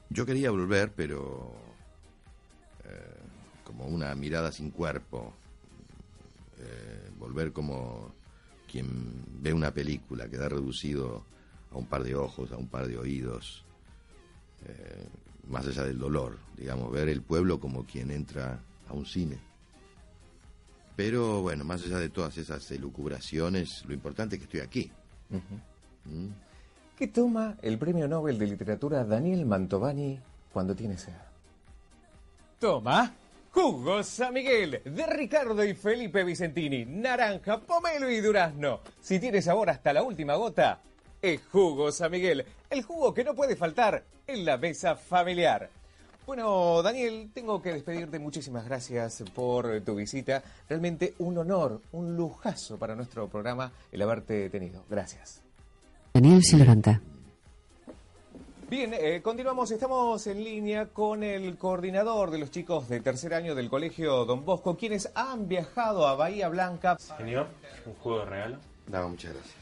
Yo quería volver, pero eh, como una mirada sin cuerpo. Eh, volver como quien ve una película, queda reducido a un par de ojos, a un par de oídos, eh, más allá del dolor, digamos, ver el pueblo como quien entra a un cine. Pero bueno, más allá de todas esas elucubraciones, lo importante es que estoy aquí. ¿Mm? ¿Qué toma el premio Nobel de Literatura Daniel Mantovani cuando tiene sed? Toma. Jugo San Miguel de Ricardo y Felipe Vicentini. Naranja, pomelo y durazno. Si tiene sabor hasta la última gota, es Jugo San Miguel. El jugo que no puede faltar en la mesa familiar. Bueno, Daniel, tengo que despedirte. Muchísimas gracias por tu visita. Realmente un honor, un lujazo para nuestro programa el haberte tenido. Gracias. Daniel se levanta. Bien, eh, continuamos. Estamos en línea con el coordinador de los chicos de tercer año del Colegio Don Bosco, quienes han viajado a Bahía Blanca. Señor, un juego de regalo. Muchas gracias.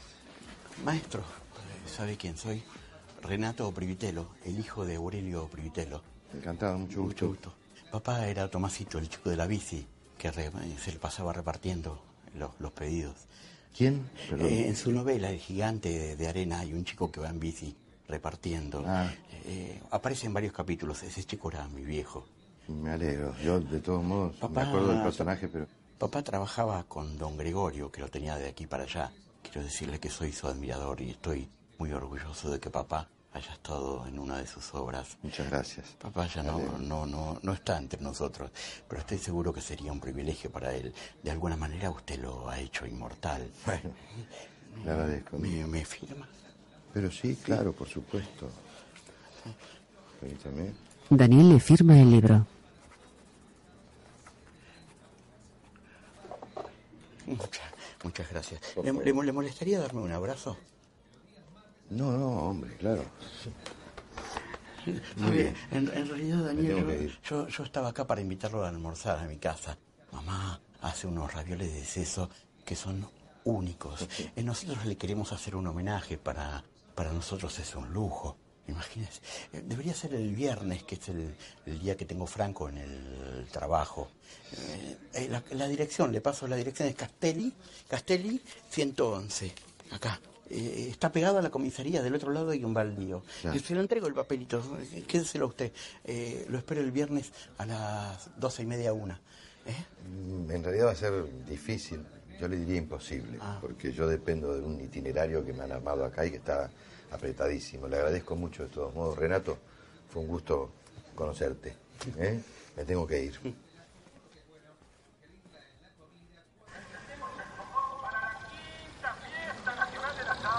Maestro, ¿sabe quién soy? Renato Privitelo, el hijo de Aurelio Privitelo. Encantado, mucho gusto. Mucho gusto. Papá era Tomasito, el chico de la bici, que re- se le pasaba repartiendo los, los pedidos. ¿Quién? Eh, en su novela El gigante de, de arena hay un chico que va en bici repartiendo. Ah. Eh, aparece en varios capítulos. Ese chico era mi viejo. Me alegro. Yo, de todos modos, Papá- me acuerdo del personaje, pero... Papá trabajaba con don Gregorio, que lo tenía de aquí para allá, quiero decirle que soy su admirador y estoy muy orgulloso de que papá haya estado en una de sus obras. Muchas gracias. Papá ya no, no, no, no está entre nosotros, pero estoy seguro que sería un privilegio para él. De alguna manera usted lo ha hecho inmortal. *laughs* Bueno, le agradezco. ¿Me, me firma? Pero sí, claro, por supuesto. Permítame. Daniel le firma el libro. Muchas, muchas gracias. ¿Le, le- le molestaría darme un abrazo? No, no, hombre, claro. Muy bien. En, en realidad, Daniel, yo, yo- yo estaba acá para invitarlo a almorzar a mi casa. Mamá hace unos ravioles de seso que son únicos. Eh, nosotros le queremos hacer un homenaje. Para, para nosotros es un lujo. Imagínese. Eh, Debería ser el viernes, que es el, el día que tengo franco en el trabajo. Eh, la, la dirección, le paso la dirección, es Castelli, Castelli 111. Acá. Eh, está pegado a la comisaría, del otro lado hay un baldío. Claro. Eh, Se lo entrego el papelito, eh, quédeselo a usted. Eh, lo espero el viernes a las doce y media, una. Mm, En realidad va a ser difícil, yo le diría imposible, porque yo dependo de un itinerario que me han armado acá y que está apretadísimo. Le agradezco mucho de todos modos. Renato, fue un gusto conocerte. ¿eh? Me tengo que ir. *laughs*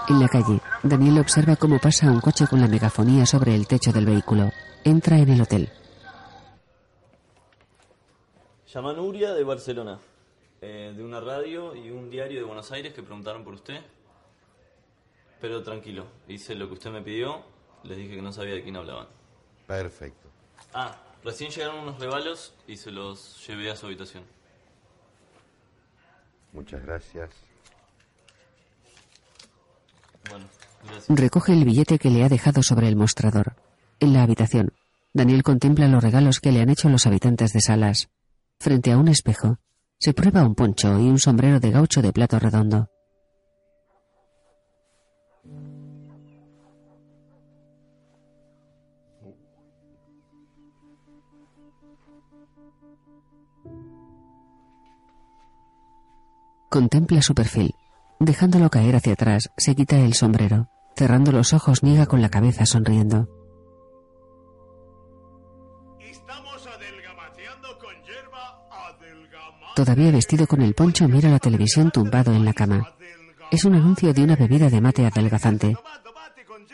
En la calle, Daniel observa cómo pasa un coche con la megafonía sobre el techo del vehículo. Entra en el hotel. Llama Nuria de Barcelona, eh, de una radio y un diario de Buenos Aires que preguntaron por usted. Pero tranquilo, hice lo que usted me pidió, les dije que no sabía de quién hablaban. Perfecto. Ah, recién llegaron unos regalos y se los llevé a su habitación. Muchas gracias. Recoge el billete que le ha dejado sobre el mostrador. En la habitación, Daniel contempla los regalos que le han hecho los habitantes de Salas. Frente a un espejo, se prueba un poncho y un sombrero de gaucho de plato redondo. Contempla su perfil. Dejándolo caer hacia atrás, se quita el sombrero. Cerrando los ojos, niega con la cabeza sonriendo. Todavía vestido con el poncho, mira la televisión tumbado en la cama. Es un anuncio de una bebida de mate adelgazante.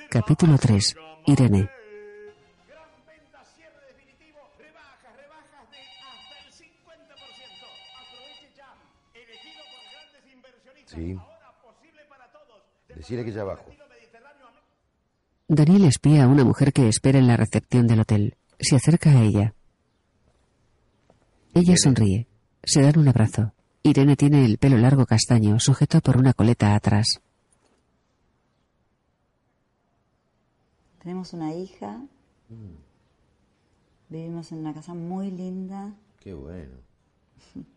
Capítulo 3. Irene. Sí. Decirle que ya abajo. Daniel espía a una mujer que espera en la recepción del hotel. Se acerca a ella. Ella sonríe. Se dan un abrazo. Irene tiene el pelo largo castaño, sujeto por una coleta atrás. Tenemos una hija. Vivimos en una casa muy linda. Qué bueno. *laughs*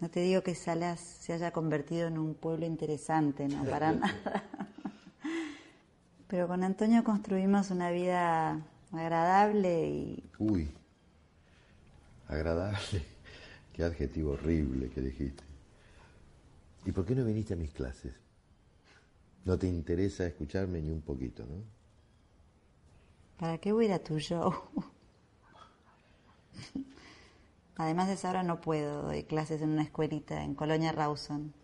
No te digo que Salas se haya convertido en un pueblo interesante, no para nada. *laughs* Pero con Antonio construimos una vida agradable y Uy. Agradable. *laughs* Qué adjetivo horrible que dijiste. ¿Y por qué no viniste a mis clases? No te interesa escucharme ni un poquito, ¿no? ¿para qué voy a ir a tu show? *laughs* Además de esa hora no puedo, doy clases en una escuelita en Colonia Rawson.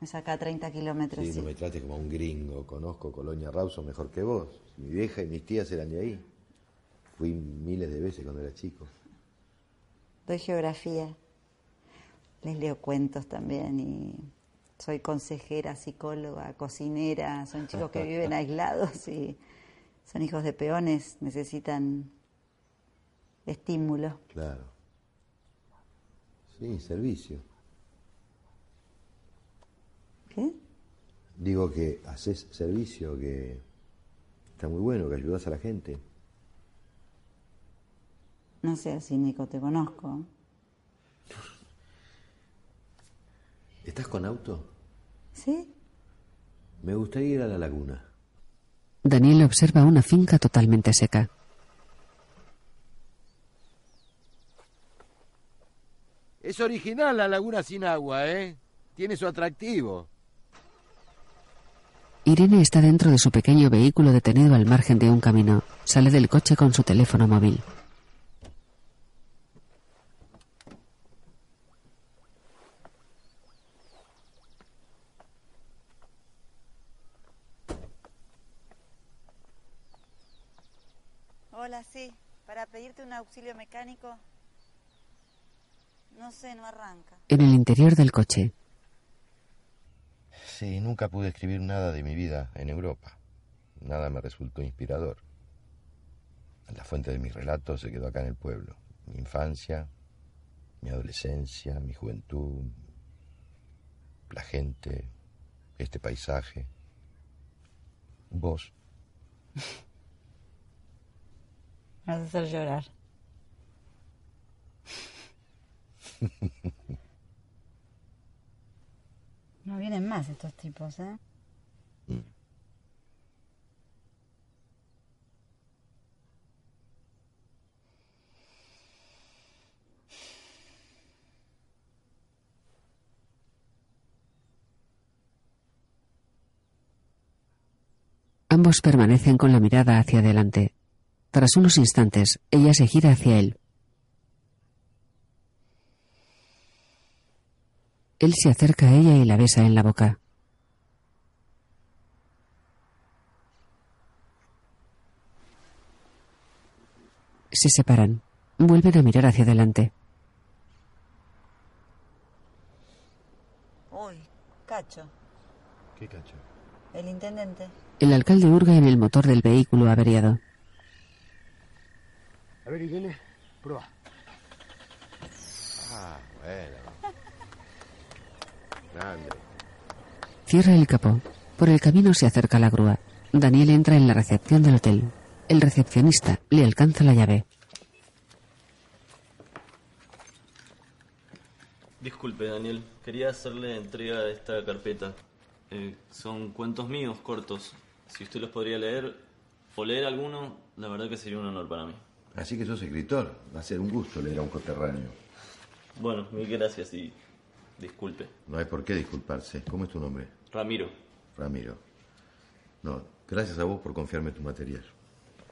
Es acá a 30 kilómetros. Sí, sí. no me trates como un gringo. Conozco Colonia Rawson mejor que vos. Mi vieja y mis tías eran de ahí. Fui miles de veces cuando era chico. Doy geografía. Les leo cuentos también y soy consejera, psicóloga, cocinera. Son chicos que viven *laughs* aislados y son hijos de peones, necesitan estímulo. Claro. Sí, servicio. ¿Qué? Digo que haces servicio, que está muy bueno, que ayudas a la gente. No sé si Nico te conozco. ¿Estás con auto? ¿Sí? Me gustaría ir a la laguna. Daniel observa una finca totalmente seca. Es original la laguna sin agua, ¿eh? Tiene su atractivo. Irene está dentro de su pequeño vehículo detenido al margen de un camino. Sale del coche con su teléfono móvil. Hola, sí, para pedirte un auxilio mecánico. No sé, no arranca. En el interior del coche. Sí, nunca pude escribir nada de mi vida en Europa. Nada me resultó inspirador. La fuente de mis relatos se quedó acá en el pueblo. Mi infancia, mi adolescencia, mi juventud, la gente, este paisaje. Vos. Me vas a hacer llorar. *laughs* No vienen más estos tipos, ¿eh? Ambos permanecen con la mirada hacia adelante. Tras unos instantes, ella se gira hacia él. Él se acerca a ella y la besa en la boca. Se separan. Vuelven a mirar hacia adelante. Uy, Cacho, ¿Qué cacho? el intendente. El alcalde hurga en el motor del vehículo averiado. A ver, Irene, prueba. Ah, bueno. Cierra el capó. Por el camino se acerca la grúa. Daniel entra en la recepción del hotel. El recepcionista le alcanza la llave. Disculpe, Daniel. Quería hacerle entrega de esta carpeta. Eh, son cuentos míos cortos. Si usted los podría leer o leer alguno, la verdad que sería un honor para mí. Así que sos escritor. Va a ser un gusto leer a un coterráneo. Bueno, mil gracias y disculpe. No hay por qué disculparse. ¿Cómo es tu nombre? Ramiro. Ramiro. No, gracias a vos por confiarme tu material.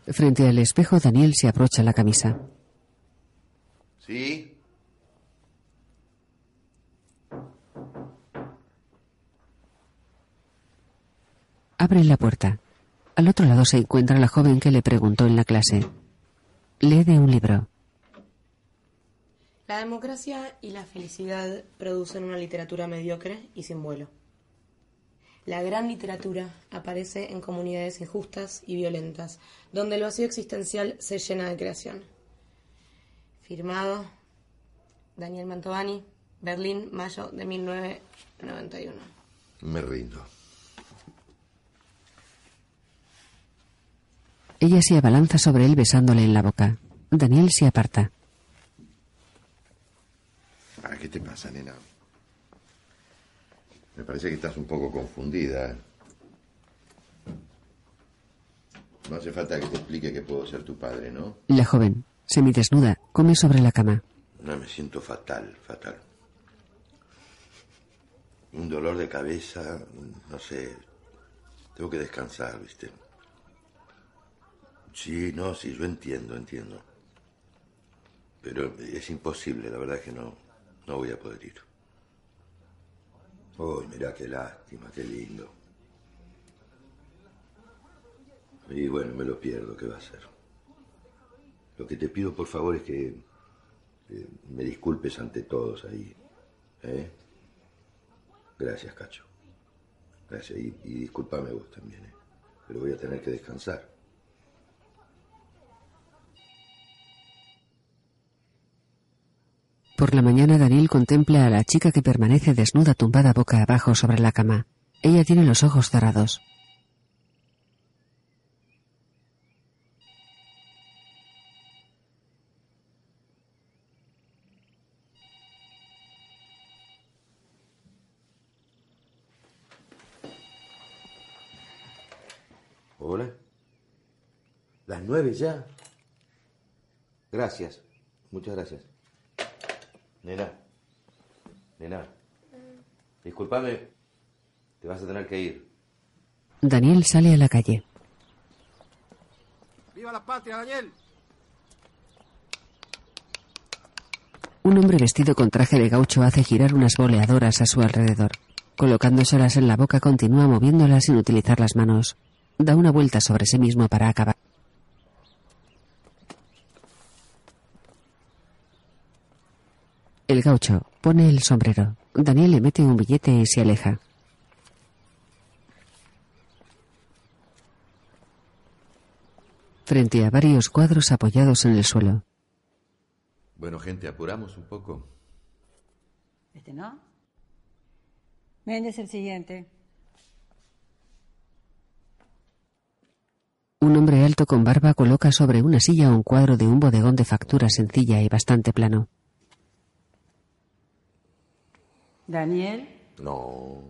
Frente al espejo, Daniel se abrocha la camisa. ¿Sí? Abre la puerta. Al otro lado se encuentra la joven que le preguntó en la clase. Lee de un libro. La democracia y la felicidad producen una literatura mediocre y sin vuelo. La gran literatura aparece en comunidades injustas y violentas, donde el vacío existencial se llena de creación. Firmado Daniel Mantovani, Berlín, mayo de 1991. Me rindo. Ella se abalanza sobre él besándole en la boca. Daniel se aparta. Ah, ¿Qué te pasa, nena? Me parece que estás un poco confundida. ¿eh? No hace falta que te explique que puedo ser tu padre, ¿no? La joven, semidesnuda, come sobre la cama. No, me siento fatal, fatal. Un dolor de cabeza, no sé. Tengo que descansar, ¿viste? Sí, no, sí, yo entiendo, entiendo. Pero es imposible, la verdad es que no, no voy a poder ir. Uy, mirá qué lástima, qué lindo. Y bueno, me lo pierdo, ¿qué va a ser? Lo que te pido, por favor, es que me disculpes ante todos ahí. ¿eh? Gracias, Cacho. Gracias. Y, y discúlpame vos también, ¿eh? Pero voy a tener que descansar. Por la mañana Daniel contempla a la chica que permanece desnuda tumbada boca abajo sobre la cama. Ella tiene los ojos cerrados. Hola. Las nueve ya. Gracias. Muchas gracias. Nena. Nena. Disculpame, te vas a tener que ir. Daniel sale a la calle. ¡Viva la patria, Daniel! Un hombre vestido con traje de gaucho hace girar unas boleadoras a su alrededor. Colocándoselas en la boca continúa moviéndolas sin utilizar las manos. Da una vuelta sobre sí mismo para acabar. El gaucho pone el sombrero. Daniel le mete un billete y se aleja. Frente a varios cuadros apoyados en el suelo. Bueno, gente, apuramos un poco. Este no. Méndez el siguiente. Un hombre alto con barba coloca sobre una silla un cuadro de un bodegón de factura sencilla y bastante plano. Daniel. No.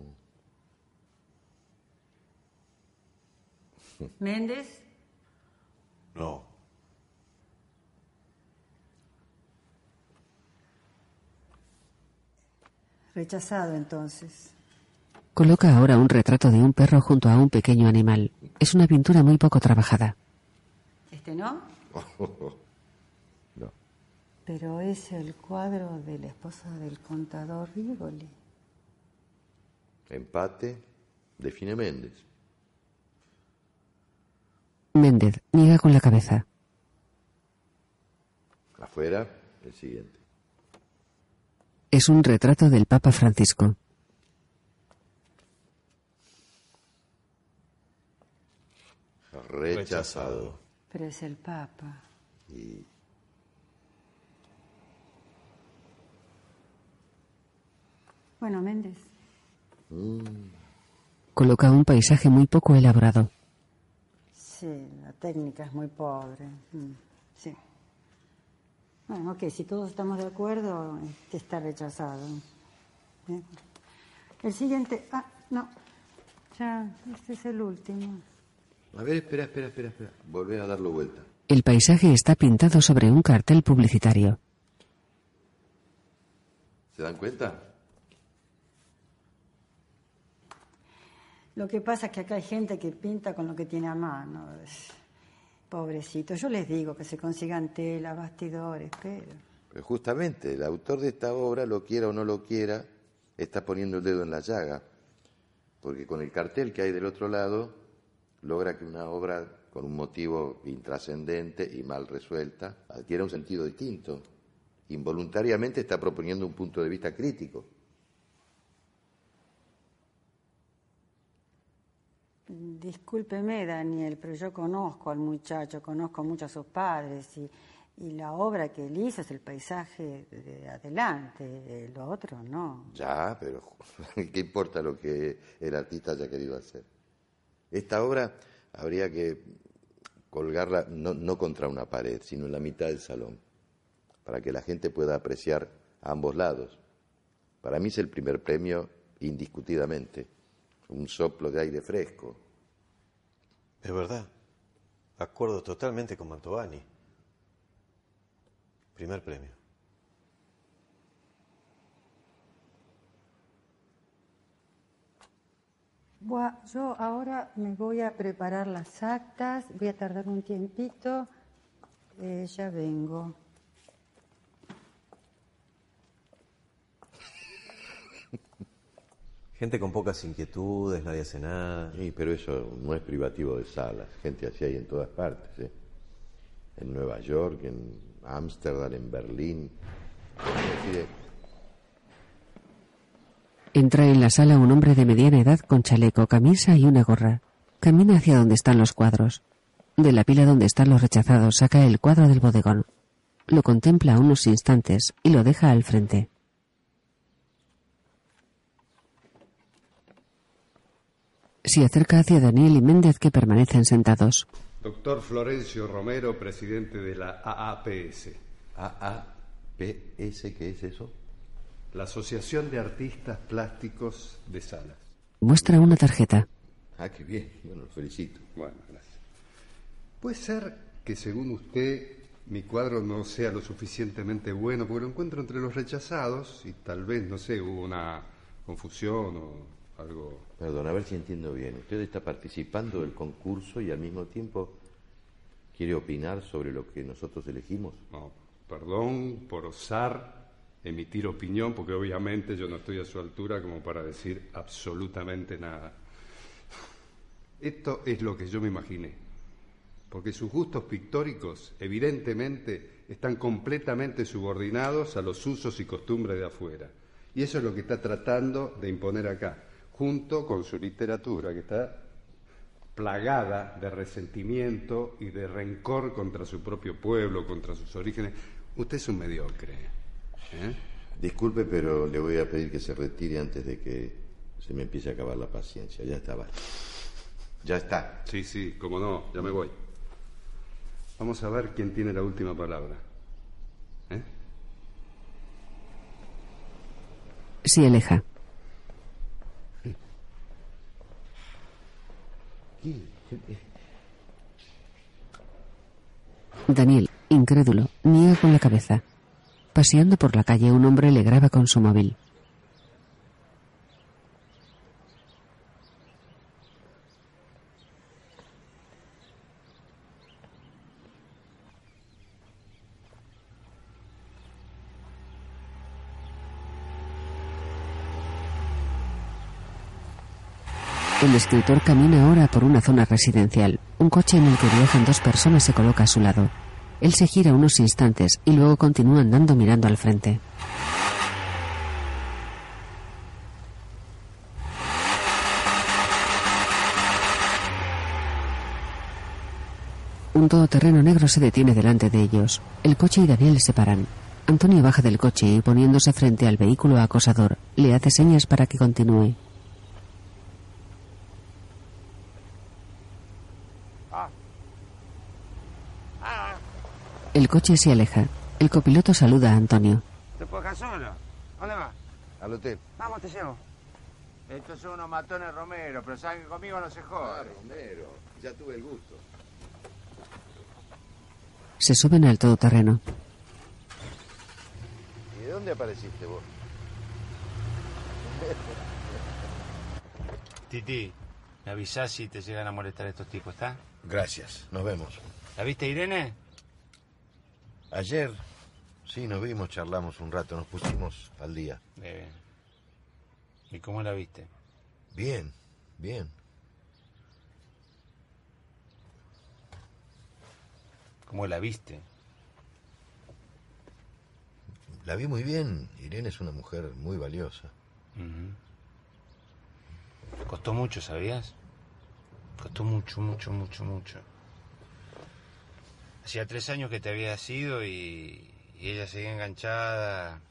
Méndez. No. Rechazado entonces. Coloca ahora un retrato de un perro junto a un pequeño animal. Es una pintura muy poco trabajada. Este no. no. *laughs* Pero es el cuadro de la esposa del contador Rigoli. Empate. Define Méndez. Méndez niega con la cabeza. Afuera, el siguiente. Es un retrato del Papa Francisco. Rechazado. Pero es el Papa. Y Bueno, Méndez. Coloca un paisaje muy poco elaborado. Sí, la técnica es muy pobre. Mm, Sí. Bueno, ok, si todos estamos de acuerdo, este está rechazado. Bien. El siguiente. Ah, no. Ya, este es el último. A ver, espera, espera, espera, espera. Volvé a darlo vuelta. El paisaje está pintado sobre un cartel publicitario. ¿Se dan cuenta? Lo que pasa es que acá hay gente que pinta con lo que tiene a mano. Pobrecito. Yo les digo que se consigan tela, bastidores, pero. Pero justamente, el autor de esta obra, lo quiera o no lo quiera, está poniendo el dedo en la llaga. Porque con el cartel que hay del otro lado, logra que una obra con un motivo intrascendente y mal resuelta adquiera un sentido distinto. Involuntariamente está proponiendo un punto de vista crítico. Discúlpeme, Daniel, pero yo conozco al muchacho, conozco mucho a sus padres y, la obra que él hizo es el paisaje de adelante, lo otro no. Ya, pero *laughs* ¿qué importa lo que el artista haya querido hacer? Esta obra habría que colgarla no, no contra una pared, sino en la mitad del salón, para que la gente pueda apreciar a ambos lados. Para mí es el primer premio indiscutidamente, un soplo de aire fresco. Es verdad. Acuerdo totalmente con Mantovani. Primer premio. Buah, yo ahora me voy a preparar las actas, voy a tardar un tiempito, eh, ya vengo. Gente con pocas inquietudes, nadie hace nada. Sí, pero eso no es privativo de salas. Gente así hay en todas partes. ¿eh? En Nueva York, en Ámsterdam, en Berlín. Entra en la sala un hombre de mediana edad con chaleco, camisa y una gorra. Camina hacia donde están los cuadros. De la pila donde están los rechazados saca el cuadro del bodegón. Lo contempla unos instantes y lo deja al frente. Se acerca hacia Daniel y Méndez que permanecen sentados. Doctor Florencio Romero, presidente de la AAPS. ¿AAPS qué es eso? La Asociación de Artistas Plásticos de Salas. Muestra una tarjeta. Ah, qué bien. Bueno, lo felicito. Bueno, gracias. Puede ser que según usted mi cuadro no sea lo suficientemente bueno porque lo encuentro entre los rechazados y tal vez, no sé, hubo una confusión o algo. Perdón, a ver si entiendo bien. Usted está participando del concurso y al mismo tiempo quiere opinar sobre lo que nosotros elegimos. No, perdón por osar emitir opinión, porque obviamente yo no estoy a su altura como para decir absolutamente nada. Esto es lo que yo me imaginé, porque sus gustos pictóricos evidentemente están completamente subordinados a los usos y costumbres de afuera. Y eso es lo que está tratando de imponer acá, junto con su literatura, que está plagada de resentimiento y de rencor contra su propio pueblo, contra sus orígenes. Usted es un mediocre. ¿eh? Disculpe, pero le voy a pedir que se retire antes de que se me empiece a acabar la paciencia. Ya está, vale. Ya está. Sí, sí, como no, ya me voy. Vamos a ver quién tiene la última palabra. ¿Eh? Se aleja. Daniel, incrédulo, niega con la cabeza. Paseando por la calle, un hombre le graba con su móvil. El escritor camina ahora por una zona residencial. Un coche en el que viajan dos personas se coloca a su lado. Él se gira unos instantes y luego continúa andando mirando al frente. Un todoterreno negro se detiene delante de ellos. El coche y Daniel se paran. Antonio baja del coche y poniéndose frente al vehículo acosador, le hace señas para que continúe. El coche se aleja. El copiloto saluda a Antonio. ¿Te puedo dejar solo? ¿Dónde vas? Al hotel. Vamos, te llevo. Estos son unos matones Romero, pero saben que conmigo no se jode. Ah, Romero. Ya tuve el gusto. Se suben al todoterreno. ¿Y de dónde apareciste vos? *laughs* Titi, me avisás si te llegan a molestar estos tipos, ¿está? Gracias. Nos vemos. ¿La viste, Irene? Ayer, sí, nos vimos, charlamos un rato, nos pusimos al día. Bien. ¿Y cómo la viste? Bien, bien. ¿Cómo la viste? La vi muy bien. Irene es una mujer muy valiosa. Costó mucho, ¿sabías? Costó mucho, mucho, mucho, mucho. Hacía tres años que te había ido y, ella seguía enganchada.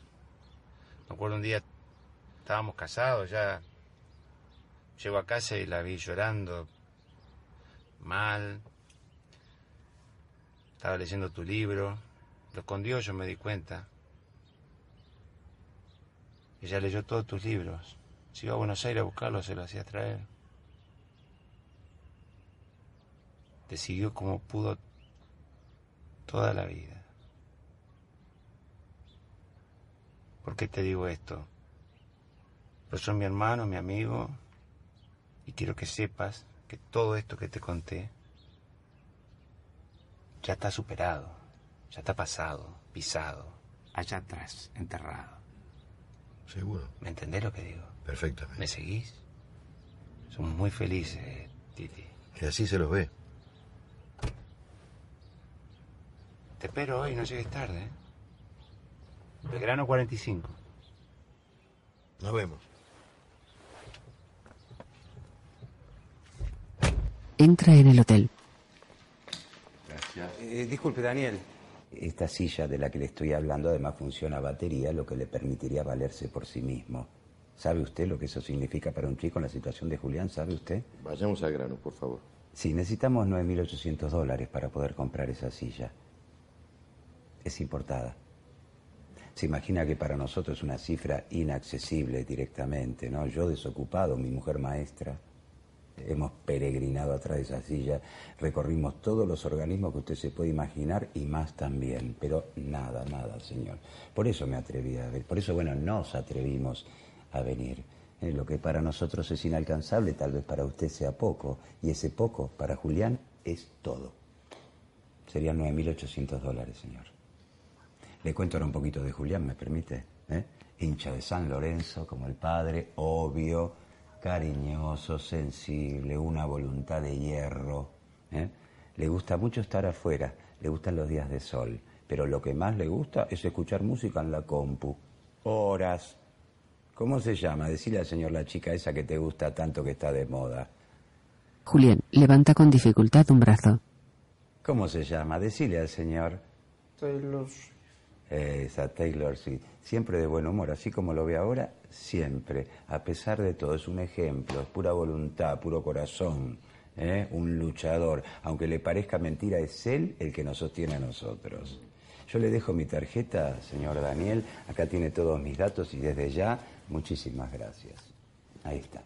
Me acuerdo un día, estábamos casados ya. Llego a casa y la vi llorando, mal. Estaba leyendo tu libro. Lo escondió, yo me di cuenta. Ella leyó todos tus libros. Si iba a Buenos Aires a buscarlo, se lo hacía traer. Te siguió como pudo toda la vida. ¿Por qué te digo esto? Pues son mi hermano, mi amigo, y quiero que sepas que todo esto que te conté ya está superado, ya está pasado, pisado, allá atrás, enterrado. Seguro. ¿Me entendés lo que digo? Perfectamente. ¿Me seguís? Somos muy felices, Titi. Y así se los ve. Te espero hoy, no llegues tarde. ¿eh? Belgrano 45. Nos vemos. Entra en el hotel. Gracias. Eh, disculpe, Daniel. Esta silla de la que le estoy hablando además funciona a batería, lo que le permitiría valerse por sí mismo. ¿Sabe usted lo que eso significa para un chico en la situación de Julián? ¿Sabe usted? Vayamos al grano, por favor. Sí, necesitamos 9.800 dólares para poder comprar esa silla. Es importada. Se imagina que para nosotros es una cifra inaccesible directamente, ¿no? Yo desocupado, mi mujer maestra, hemos peregrinado atrás de esa silla, recorrimos todos los organismos que usted se puede imaginar y más también, pero nada, nada, señor. Por eso me atreví a ver, por eso, bueno, nos atrevimos a venir. Eh, lo que para nosotros es inalcanzable, tal vez para usted sea poco, y ese poco para Julián es todo. Serían 9.800 dólares, señor. Le cuento ahora un poquito de Julián, ¿me permite? ¿Eh? Hincha de San Lorenzo, como el padre, obvio, cariñoso, sensible, una voluntad de hierro. ¿eh? Le gusta mucho estar afuera, le gustan los días de sol, pero lo que más le gusta es escuchar música en la compu. Horas. ¿Cómo se llama? Decile al señor la chica esa que te gusta tanto que está de moda. Julián levanta con dificultad un brazo. ¿Cómo se llama? Decile al señor. Taylor. Esa Taylor, sí. Siempre de buen humor, así como lo ve ahora, siempre. A pesar de todo, es un ejemplo, es pura voluntad, puro corazón. ¿eh? Un luchador. Aunque le parezca mentira, es él el que nos sostiene a nosotros. Yo le dejo mi tarjeta, señor Daniel. Acá tiene todos mis datos y desde ya, muchísimas gracias. Ahí está.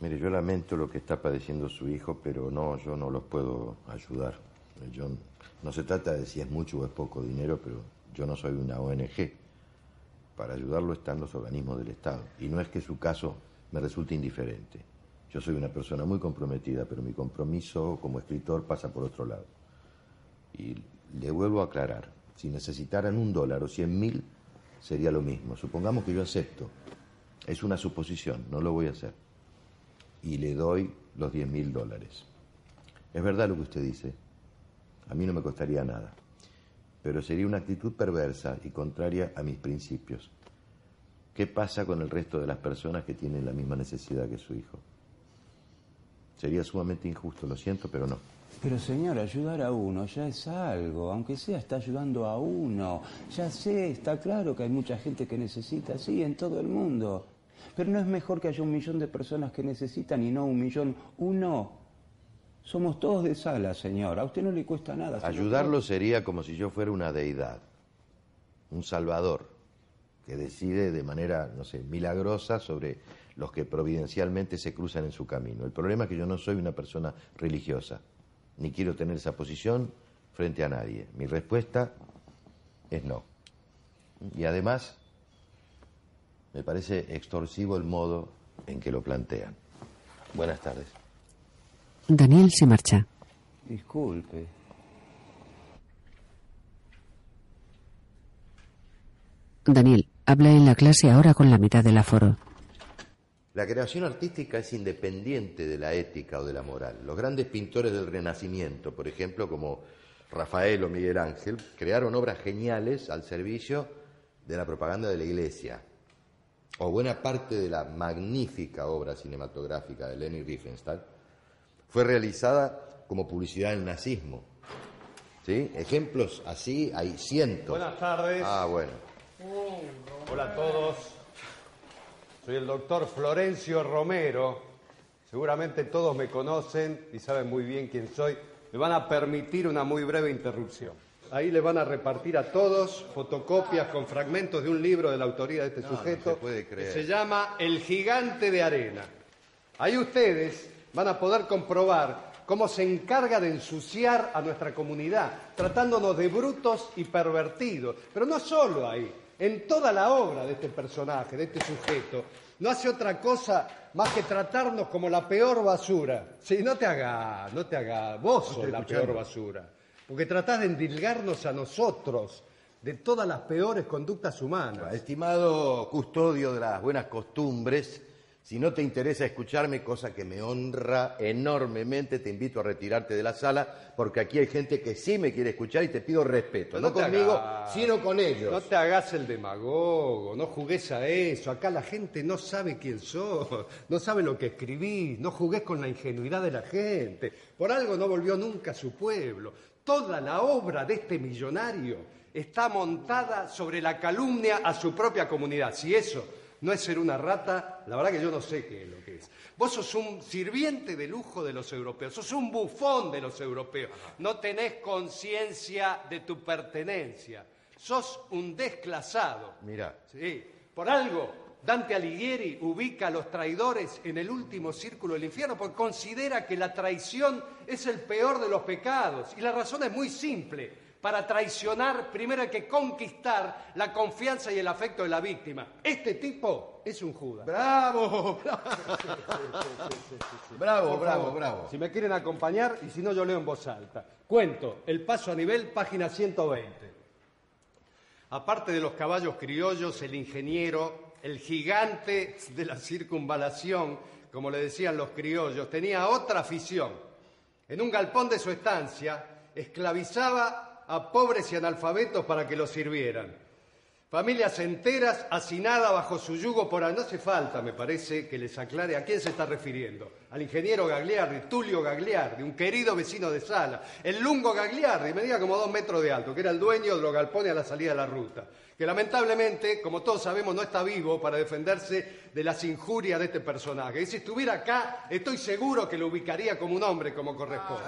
Mire, yo lamento lo que está padeciendo su hijo, pero no, yo no los puedo ayudar. Yo, no se trata de si es mucho o es poco dinero, pero yo no soy una ONG. Para ayudarlo están los organismos del Estado. Y no es que su caso me resulte indiferente. Yo soy una persona muy comprometida, pero mi compromiso como escritor pasa por otro lado. Y le vuelvo a aclarar, si necesitaran un dólar o cien mil, sería lo mismo. Supongamos que yo acepto. Es una suposición, no lo voy a hacer. Y le doy los diez mil dólares. Es verdad lo que usted dice. A mí no me costaría nada. Pero sería una actitud perversa y contraria a mis principios. ¿Qué pasa con el resto de las personas que tienen la misma necesidad que su hijo? Sería sumamente injusto, lo siento, pero no. Pero señor, ayudar a uno ya es algo, aunque sea está ayudando a uno. Ya sé, está claro que hay mucha gente que necesita, sí, en todo el mundo. Pero no es mejor que haya un millón de personas que necesitan y no un millón, uno. Somos todos de sala, señor. A usted no le cuesta nada. Ayudarlo sería como si yo fuera una deidad, un salvador, que decide de manera, no sé, milagrosa sobre los que providencialmente se cruzan en su camino. El problema es que yo no soy una persona religiosa, ni quiero tener esa posición frente a nadie. Mi respuesta es no. Y además, me parece extorsivo el modo en que lo plantean. Buenas tardes. Daniel se marcha. Disculpe. Daniel habla en la clase ahora con la mitad del aforo. La creación artística es independiente de la ética o de la moral. Los grandes pintores del Renacimiento, por ejemplo, como Rafael o Miguel Ángel, crearon obras geniales al servicio de la propaganda de la Iglesia. O buena parte de la magnífica obra cinematográfica de Leni Riefenstahl fue realizada como publicidad del nazismo. ¿Sí? Ejemplos así hay cientos. Buenas tardes. Ah, bueno. Hola a todos. Soy el doctor Florencio Romero. Seguramente todos me conocen y saben muy bien quién soy. Me van a permitir una muy breve interrupción. Ahí le van a repartir a todos fotocopias con fragmentos de un libro de la autoría de este No, no sujeto se puede creer. que se llama El gigante de arena. Ahí ustedes van a poder comprobar cómo se encarga de ensuciar a nuestra comunidad, tratándonos de brutos y pervertidos. Pero no solo ahí, en toda la obra de este personaje, de este sujeto, no hace otra cosa más que tratarnos como la peor basura. Sí, no te hagas, no te hagas, vos sos la escuchando. peor basura. Porque tratás de endilgarnos a nosotros de todas las peores conductas humanas. Estimado custodio de las buenas costumbres, si no te interesa escucharme, cosa que me honra enormemente, te invito a retirarte de la sala, porque aquí hay gente que sí me quiere escuchar y te pido respeto, no, conmigo, hagas- sino con ellos. No te hagas el demagogo, no jugues a eso. Acá la gente no sabe quién sos, no sabe lo que escribís, no jugués con la ingenuidad de la gente. Por algo no volvió nunca a su pueblo. Toda la obra de este millonario está montada sobre la calumnia a su propia comunidad. Si eso no es ser una rata, la verdad que yo no sé qué es lo que es. Vos sos un sirviente de lujo de los europeos, sos un bufón de los europeos, no tenés conciencia de tu pertenencia, sos un desclasado. Mira, Sí, por algo Dante Alighieri ubica a los traidores en el último círculo del infierno porque considera que la traición es el peor de los pecados. Y la razón es muy simple. Para traicionar, primero hay que conquistar la confianza y el afecto de la víctima. Este tipo es un Judas. ¡Bravo! *laughs* Bravo, bravo, bravo. Si me quieren acompañar, y si no, yo leo en voz alta. Cuento, el paso a nivel, página 120. Aparte de los caballos criollos, el ingeniero, el gigante de la circunvalación, como le decían los criollos, tenía otra afición. En un galpón de su estancia, esclavizaba a pobres y analfabetos para que los sirvieran. Familias enteras hacinadas bajo su yugo por... No hace falta, me parece, que les aclare a quién se está refiriendo. Al ingeniero Gagliardi, Tulio Gagliardi, un querido vecino de Sala. El lungo Gagliardi, medía como dos metros de alto, que era el dueño de los galpones a la salida de la ruta. Que lamentablemente, como todos sabemos, no está vivo para defenderse de las injurias de este personaje. Y si estuviera acá, estoy seguro que lo ubicaría como un hombre como corresponde.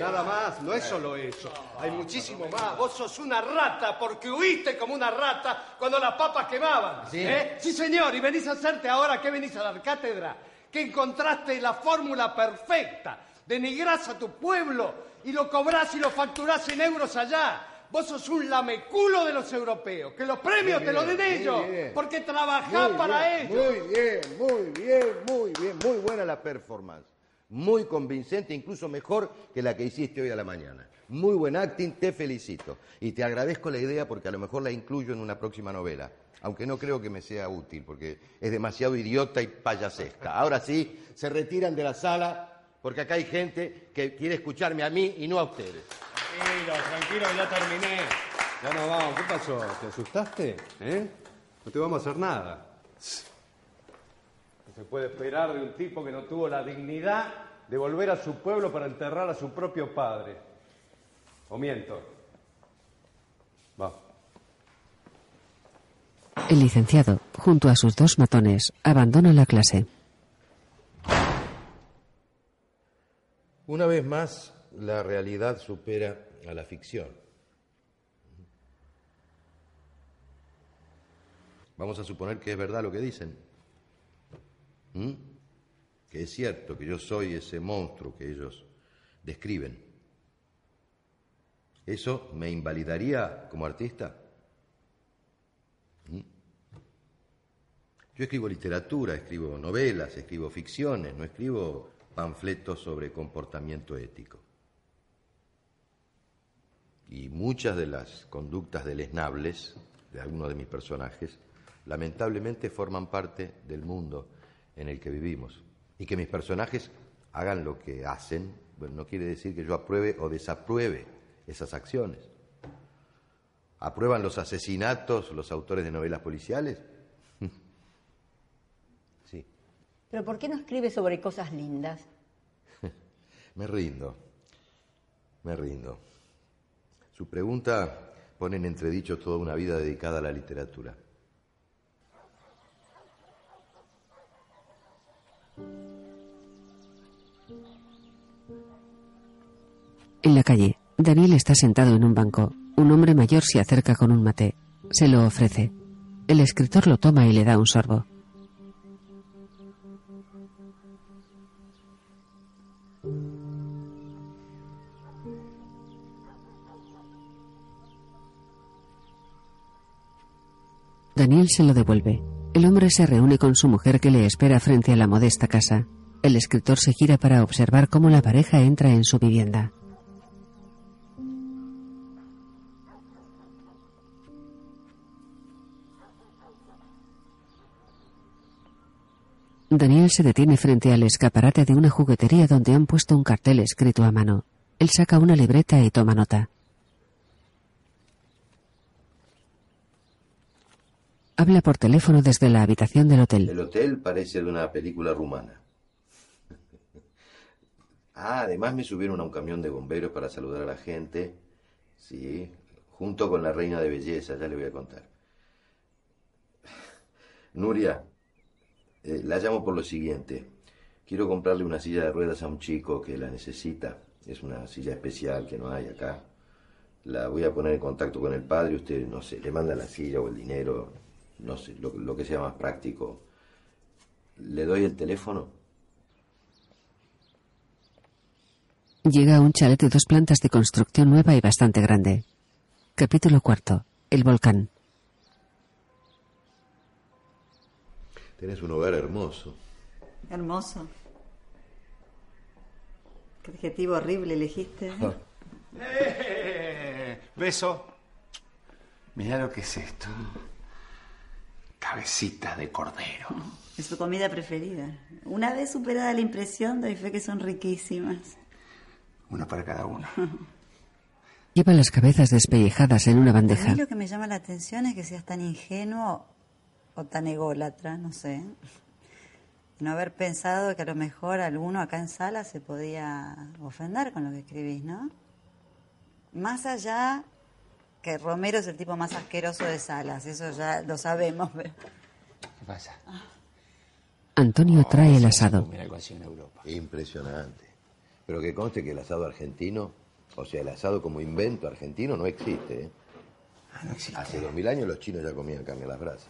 Nada más, no es solo eso. Hay muchísimo más. Vos sos una rata porque huiste como una rata cuando las papas quemaban. Sí. ¿eh? Sí, señor, y venís a hacerte ahora que venís a dar cátedra, que encontraste la fórmula perfecta. Denigrás a tu pueblo y lo cobrás y lo facturás en euros allá. Vos sos un lameculo de los europeos. Que los premios te los den ellos. bien. Porque trabajás Muy para bien, ellos. Muy bien, muy bien, muy bien. Muy buena la performance. Muy convincente, incluso mejor que la que hiciste hoy a la mañana. Muy buen acting, te felicito. Y te agradezco la idea porque a lo mejor la incluyo en una próxima novela. Aunque no creo que me sea útil porque es demasiado idiota y payasesca. Ahora sí, se retiran de la sala porque acá hay gente que quiere escucharme a mí y no a ustedes. Tranquilo, tranquilo, ya terminé. Ya nos vamos. ¿Qué pasó? ¿Te asustaste? ¿Eh? No te vamos a hacer nada. No se puede esperar de un tipo que no tuvo la dignidad de volver a su pueblo para enterrar a su propio padre. ¿O miento? El licenciado, junto a sus dos matones, abandona la clase. Una vez más, la realidad supera a la ficción. Vamos a suponer que es verdad lo que dicen. ¿Mm? Que es cierto que yo soy ese monstruo que ellos describen. ¿Eso me invalidaría como artista? Yo escribo literatura, escribo novelas, escribo ficciones, no escribo panfletos sobre comportamiento ético. Y muchas de las conductas deleznables de algunos de mis personajes lamentablemente forman parte del mundo en el que vivimos. Y que mis personajes hagan lo que hacen, bueno, no quiere decir que yo apruebe o desapruebe esas acciones. ¿Aprueban los asesinatos los autores de novelas policiales? sí, Pero ¿por qué no escribe sobre cosas lindas? *laughs* me rindo, me rindo. Su pregunta pone en entredicho toda una vida dedicada a la literatura. En la calle, Daniel está sentado en un banco. Un hombre mayor se acerca con un mate. Se lo ofrece. El escritor lo toma y le da un sorbo. Daniel se lo devuelve. El hombre se reúne con su mujer que le espera frente a la modesta casa. El escritor se gira para observar cómo la pareja entra en su vivienda. Daniel se detiene frente al escaparate de una juguetería donde han puesto un cartel escrito a mano. Él saca una libreta y toma nota. Habla por teléfono desde la habitación del hotel. El hotel parece de una película rumana. *laughs* Ah, además me subieron a un camión de bomberos para saludar a la gente. Sí, junto con la reina de belleza, ya le voy a contar. *sighs* Nuria, eh, la llamo por lo siguiente. Quiero comprarle una silla de ruedas a un chico que la necesita. Es una silla especial que no hay acá. La voy a poner en contacto con el padre. Usted, no sé, le manda la silla o el dinero. No sé, lo, lo que sea más práctico. ¿Le doy el teléfono? Llega a un chalet de dos plantas de construcción nueva y bastante grande. Capítulo cuarto. El volcán. Tenés un hogar hermoso. Hermoso. Qué adjetivo horrible elegiste. ¿eh? ¡Eh! Beso. Mira lo que es esto. Cabecitas de cordero. Es su comida preferida. Una vez superada la impresión, doy fe que son riquísimas. Una para cada uno. *laughs* Lleva las cabezas despellejadas en una A bandeja. mí lo que me llama la atención es que seas tan ingenuo o tan ególatra, no sé. No haber pensado que a lo mejor alguno acá en sala se podía ofender con lo que escribís, ¿no? Más allá que Romero es el tipo más asqueroso de salas, eso ya lo sabemos. pero- ¿Qué pasa? Antonio trae el asado. Mira algo así en Europa. Impresionante. Pero que conste que el asado argentino, o sea, el asado como invento argentino no existe. ¿eh? Hace dos mil años los chinos ya comían carne a las brasas.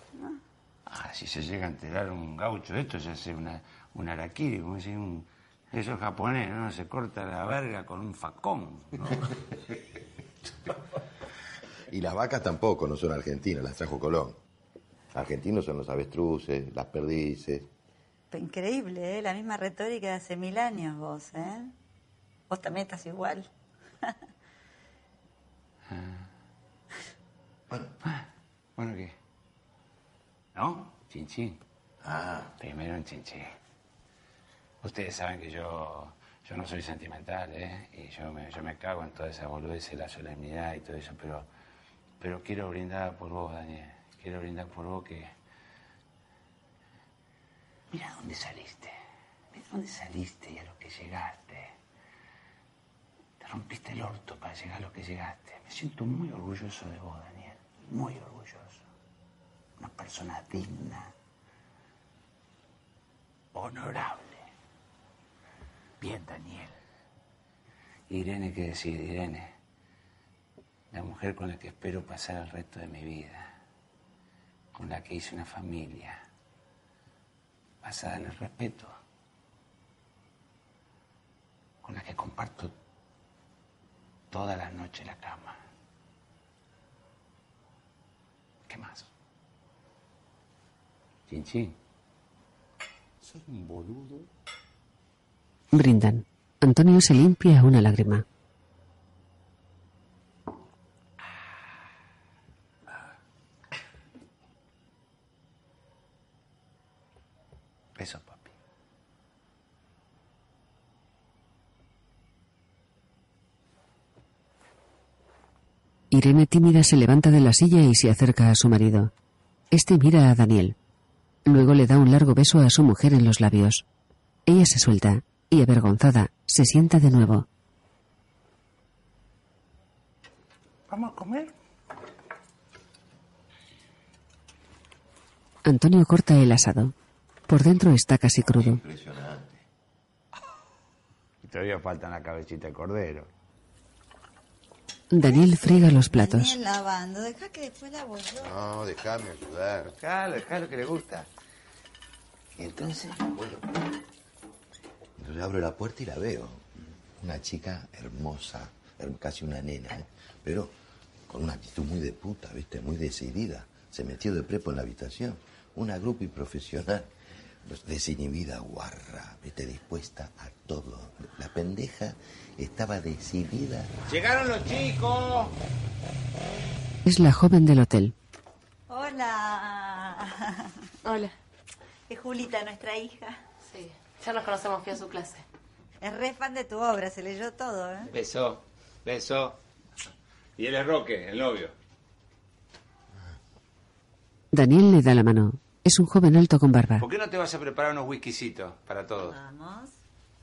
Ah, si se llega a enterar un gaucho de esto, ya hace una, un araquiri, como decir, un... Eso es japonés, ¿no? Se corta la verga con un facón, ¿no? *laughs* Y las vacas tampoco no son argentinas, las trajo Colón. Argentinos son los avestruces, las perdices. Increíble, ¿eh? La misma retórica de hace mil años vos, ¿eh? Vos también estás igual. *laughs* Bueno, ¿qué? ¿No? Chinchín. Ah. Primero en chinchín. Ustedes saben que yo, yo no soy sentimental, ¿eh? Y yo me, yo me cago en toda esa boludez, la solemnidad y todo eso, pero, pero quiero brindar por vos, Daniel. Quiero brindar por vos que... Mira dónde saliste. Mira dónde saliste y a lo que llegaste. Te rompiste el orto para llegar a lo que llegaste. Me siento muy orgulloso de vos, Daniel. Muy orgulloso. Una persona digna. Honorable. Bien, Daniel. Irene, ¿qué decir? Irene. La mujer con la que espero pasar el resto de mi vida. Con la que hice una familia. Basada en el respeto. Con la que comparto todas las noches la cama. ¿Qué más? Chin chin. Soy un boludo. Brindan. Antonio se limpia una lágrima. Irene tímida se levanta de la silla y se acerca a su marido. Este mira a Daniel. Luego le da un largo beso a su mujer en los labios. Ella se suelta y, avergonzada, se sienta de nuevo. ¿Vamos a comer? Antonio corta el asado. Por dentro está casi crudo. Impresionante. Y todavía faltan la cabecita de cordero. Daniel friega los platos. Daniel lavando, deja que después la voy yo. No, déjame ayudar. Claro, claro que le gusta. Y entonces, Bueno, entonces abro la puerta y la veo. Una chica hermosa, her- casi una nena, ¿eh? pero con una actitud muy de puta, ¿viste? Muy decidida. Se metió de prepo en la habitación. Una grupo y profesional. Desinhibida, guarra, ¿viste? Dispuesta a todo. La pendeja estaba decidida. ¡Llegaron los chicos! Es la joven del hotel. Hola. Hola. Es Julita, nuestra hija. Sí, ya nos conocemos, fui a su clase. Es re fan de tu obra, se leyó todo, ¿eh? Beso, beso. Y él es Roque, el novio. Daniel le da la mano. Es un joven alto con barba. ¿Por qué no te vas a preparar unos whiskycitos para todos? Vamos.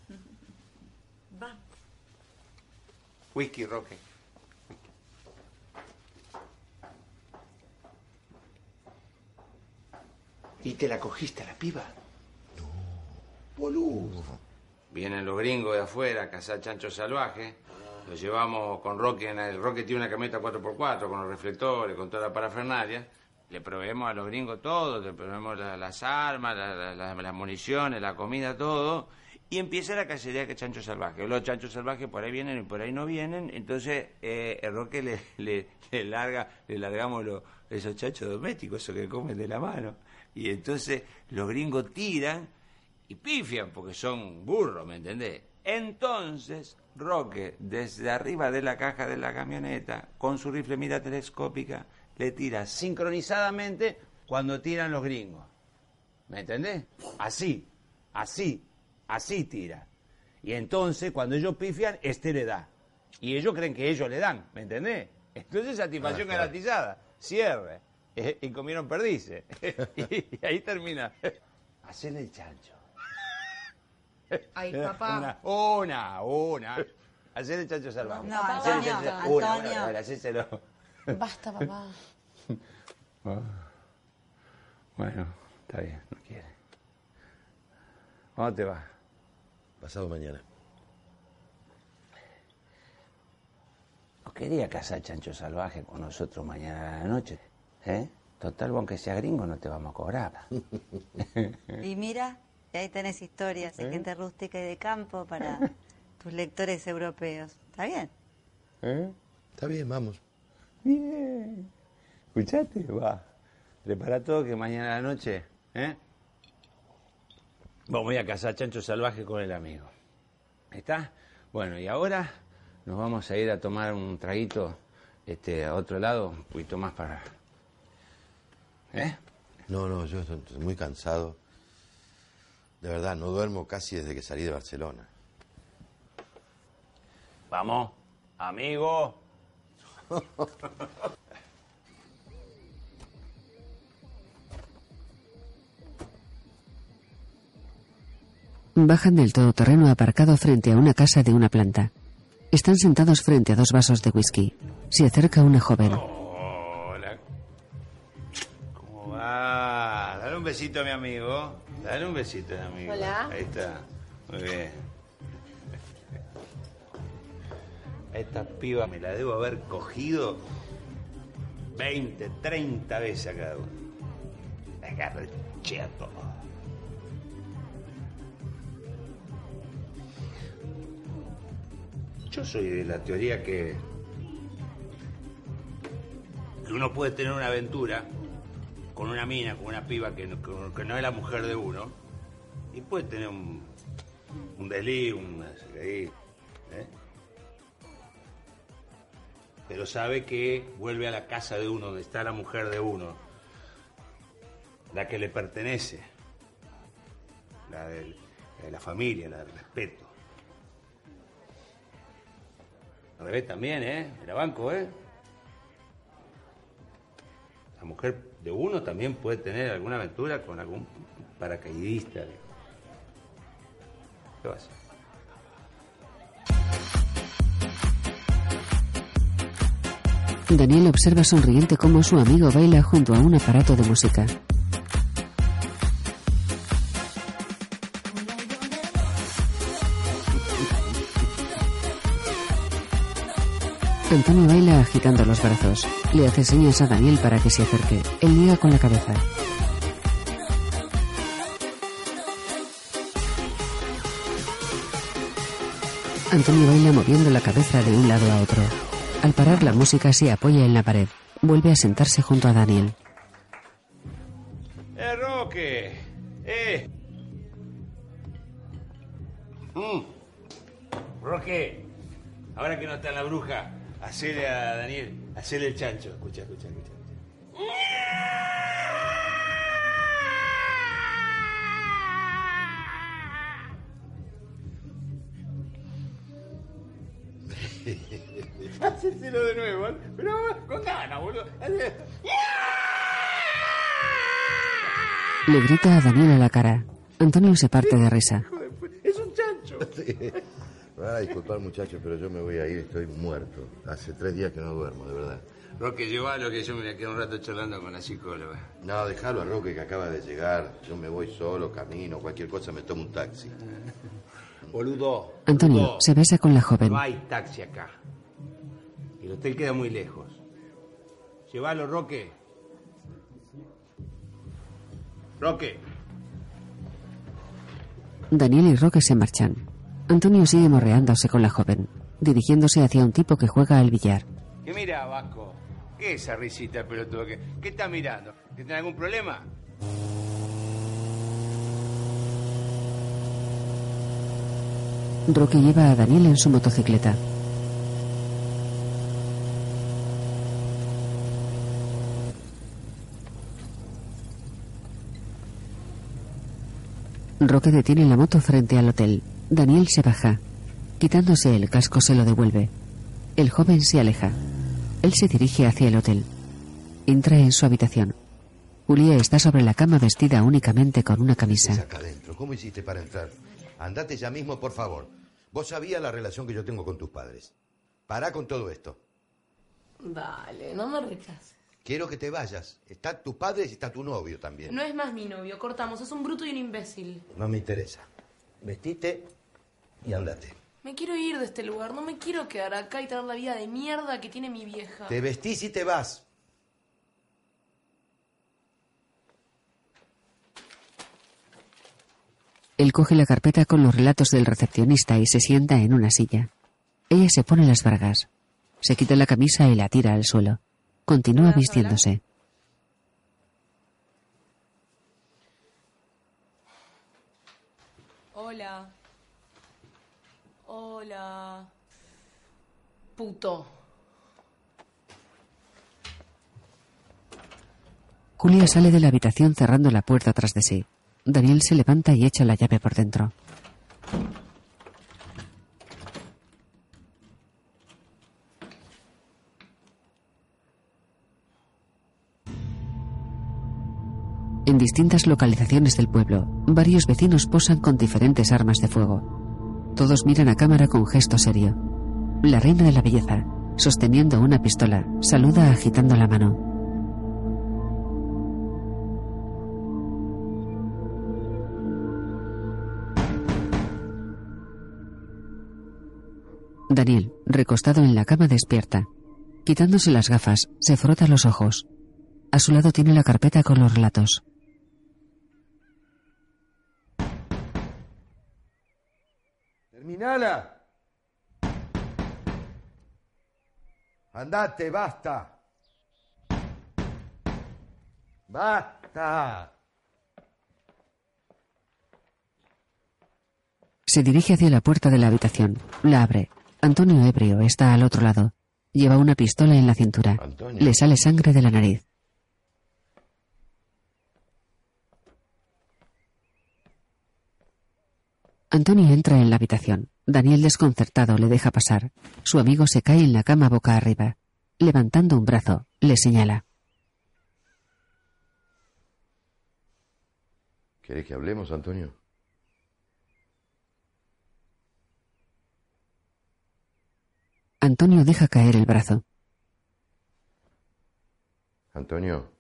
*laughs* Va. Whisky, Roque. ¿Y te la cogiste a la piba? Boludo. Vienen los gringos de afuera a cazar chanchos salvajes. Los llevamos con Roque. En el Roque tiene una camioneta 4x4 con los reflectores, con toda la parafernalia. Le proveemos a los gringos todo, le proveemos la- las armas, la- la- la- las municiones, la comida, todo. y empieza la cacería de chanchos salvajes. Los chanchos salvajes por ahí vienen y por ahí no vienen, entonces eh, Roque *laughs* le larga, le largamos los, esos chanchos domésticos, esos que comen de la mano. Y entonces los gringos tiran y pifian porque son burros, ¿me entendés? Entonces Roque, desde arriba de la caja de la camioneta, con su rifle mira telescópica, le tira sincronizadamente cuando tiran los gringos. ¿Me entendés? Así, así, así tira. Y entonces, cuando ellos pifian, este le da. Y ellos creen que ellos le dan, ¿me entendés? Entonces, satisfacción Ah, garantizada. Cierre. Eh, *laughs* Y comieron perdices. *laughs* y ahí termina. Hacele el chancho. Ay, *laughs* papá. Una, una, una. Hacele el chancho salvaje. No, Hacele el Basta, papá. *laughs* Ah. Bueno, está bien, no quiere. ¿Cuándo te vas? Pasado mañana. ¿No quería cazar chancho salvaje con nosotros mañana a la noche? ¿Eh? Total, aunque sea gringo no te vamos a cobrar. Y mira, y ahí tenés historias de ¿Eh? gente rústica y de campo para *laughs* tus lectores europeos. ¿Está bien? ¿Eh? Está bien, vamos. Bien. ¿Escuchaste? Va. Prepara todo que mañana a la noche, ¿eh? Vamos a a cazar chancho salvaje con el amigo. ¿Está? Bueno, y ahora nos vamos a ir a tomar un traguito este, a otro lado, un poquito más para... ¿Eh? No, no, yo estoy muy cansado. De verdad, no duermo casi desde que salí de Barcelona. Vamos, amigo. Bajan del todoterreno aparcado frente a una casa de una planta. Están sentados frente a dos vasos de whisky. Se acerca una joven. Hola. ¿Cómo va? Dale un besito a mi amigo. Dale un besito a mi amigo. Hola. Ahí está. Muy bien. Esta piba me la debo haber cogido 20, 30 veces a cada uno. Me agarré. Yo soy de la teoría que que uno puede tener una aventura con una mina, con una piba que no, es la mujer de uno, y puede tener un, un desliz, un ¿eh? Pero sabe que vuelve a la casa de uno, donde está la mujer de uno, la que le pertenece, la de la familia, la del respeto. Al revés también, ¿eh? Era banco, ¿eh? La mujer de uno también puede tener alguna aventura con algún paracaidista. ¿Qué va a hacer? Daniel observa sonriente cómo su amigo baila junto a un aparato de música. Antonio baila agitando los brazos. Le hace señas a Daniel para que se acerque. Él niega con la cabeza. Antonio baila moviendo la cabeza de un lado a otro. Al parar la música se apoya en la pared. Vuelve a sentarse junto a Daniel. ¡Eh, Roque! ¡Eh! Mm. Roque, ahora que no está la bruja, hacele a Daniel, hacele el chancho. Escucha, escucha, escucha. *laughs* Hacéselo de nuevo, ¿eh? pero con ganas, boludo. Le grita a Daniel a la cara. Antonio se parte de risa. Es un chancho. *laughs* Me van a disculpar, muchachos, pero yo me voy a ir, estoy muerto. Hace tres días que no duermo, de verdad. Roque, llévalo que yo me voy a quedar un rato charlando con la psicóloga. No, déjalo a Roque que acaba de llegar. Yo me voy solo, camino, cualquier cosa me tomo un taxi. *laughs* Boludo. Antonio boludo. se besa con la joven. No hay taxi acá. El hotel queda muy lejos. Llévalo, Roque. Roque. Daniel y Roque se marchan. Antonio sigue morreándose con la joven, dirigiéndose hacia un tipo que juega al billar. ¿Qué mira, Vasco? ¿Qué es esa risita pelotudo? ¿Qué, qué está mirando? ¿Que tiene algún problema? Roque lleva a Daniel en su motocicleta. Roque detiene la moto frente al hotel. Daniel se baja. Quitándose el casco se lo devuelve. El joven se aleja. Él se dirige hacia el hotel. Entra en su habitación. Julia está sobre la cama vestida únicamente con una camisa. acá adentro. ¿Cómo hiciste para entrar? Andate ya mismo, por favor. Vos sabías la relación que yo tengo con tus padres. Pará con todo esto. Dale, no me rechaces. Quiero que te vayas. Está tu padre y está tu novio también. No es más mi novio, cortamos. Es un bruto y un imbécil. No me interesa. Vestite y andate. Me quiero ir de este lugar. No me quiero quedar acá y tener la vida de mierda que tiene mi vieja. Te vestís y te vas. Él coge la carpeta con los relatos del recepcionista y se sienta en una silla. Ella se pone las bragas. Se quita la camisa y la tira al suelo. Continúa vistiéndose. Hola. Hola. Puto. Julia sale de la habitación cerrando la puerta tras de sí. Daniel se levanta y echa la llave por dentro. Distintas localizaciones del pueblo, varios vecinos posan con diferentes armas de fuego. Todos miran a cámara con gesto serio. La reina de la belleza, sosteniendo una pistola, saluda agitando la mano. Daniel, recostado en la cama, despierta. Quitándose las gafas, se frota los ojos. A su lado tiene la carpeta con los relatos. Terminala. Andate, basta. Basta. Se dirige hacia la puerta de la habitación. La abre. Antonio ebrio está al otro lado. Lleva una pistola en la cintura. Antonio. Le sale sangre de la nariz. Antonio entra en la habitación. Daniel desconcertado le deja pasar. Su amigo se cae en la cama boca arriba. Levantando un brazo, le señala. ¿Querés que hablemos, Antonio? Antonio deja caer el brazo. Antonio.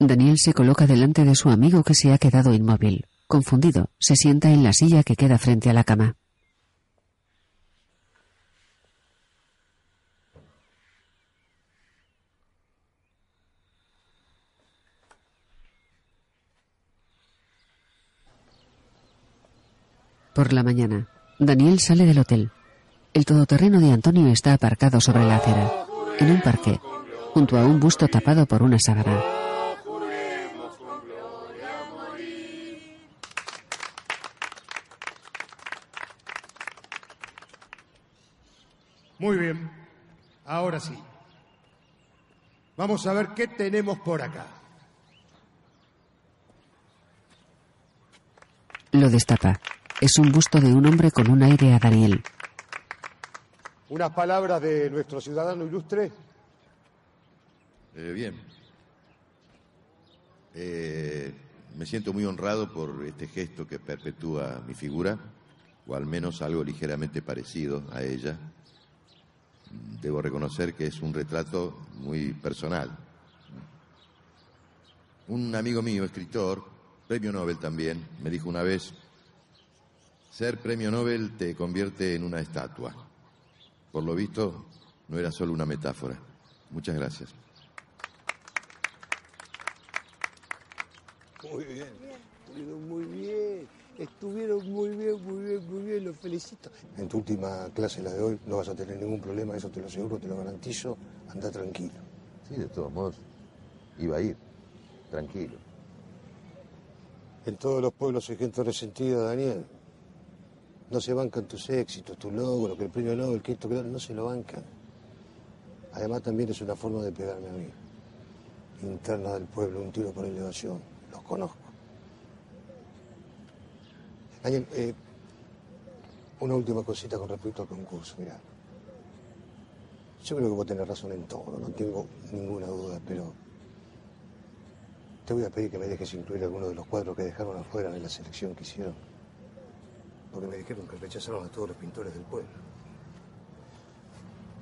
Daniel se coloca delante de su amigo que se ha quedado inmóvil. Confundido, se sienta en la silla que queda frente a la cama. Por la mañana, Daniel sale del hotel. El todoterreno de Antonio está aparcado sobre la acera, en un parque, junto a un busto tapado por una sábana. Muy bien, ahora sí. Vamos a ver qué tenemos por acá. Lo destapa. Es un busto de un hombre con un aire a Daniel. Unas palabras de nuestro ciudadano ilustre. Eh, bien. Eh, me siento muy honrado por este gesto que perpetúa mi figura, o al menos algo ligeramente parecido a ella. Debo reconocer que es un retrato muy personal. Un amigo mío, escritor, premio Nobel también, me dijo una vez, ser premio Nobel te convierte en una estatua. Por lo visto, no era solo una metáfora. Muchas gracias. Muy bien, muy bien, estuvieron muy bien, muy bien, muy bien, los felicito. En tu última clase, la de hoy, no vas a tener ningún problema, eso te lo aseguro, te lo garantizo. Anda tranquilo. Sí, de todos modos, iba a ir. Tranquilo. En todos los pueblos hay gente resentida, Daniel. No se bancan tus éxitos, tu logro, que el premio Nobel, que esto, que no se lo bancan. Además también es una forma de pegarme a mí. Interna del pueblo, un tiro por elevación. Los conozco. Daniel, eh, una última cosita con respecto al concurso, mira. Yo creo que vos tenés razón en todo, no tengo ninguna duda, pero te voy a pedir que me dejes incluir alguno de los cuadros que dejaron afuera de la selección que hicieron. Porque me dijeron que rechazaron a todos los pintores del pueblo.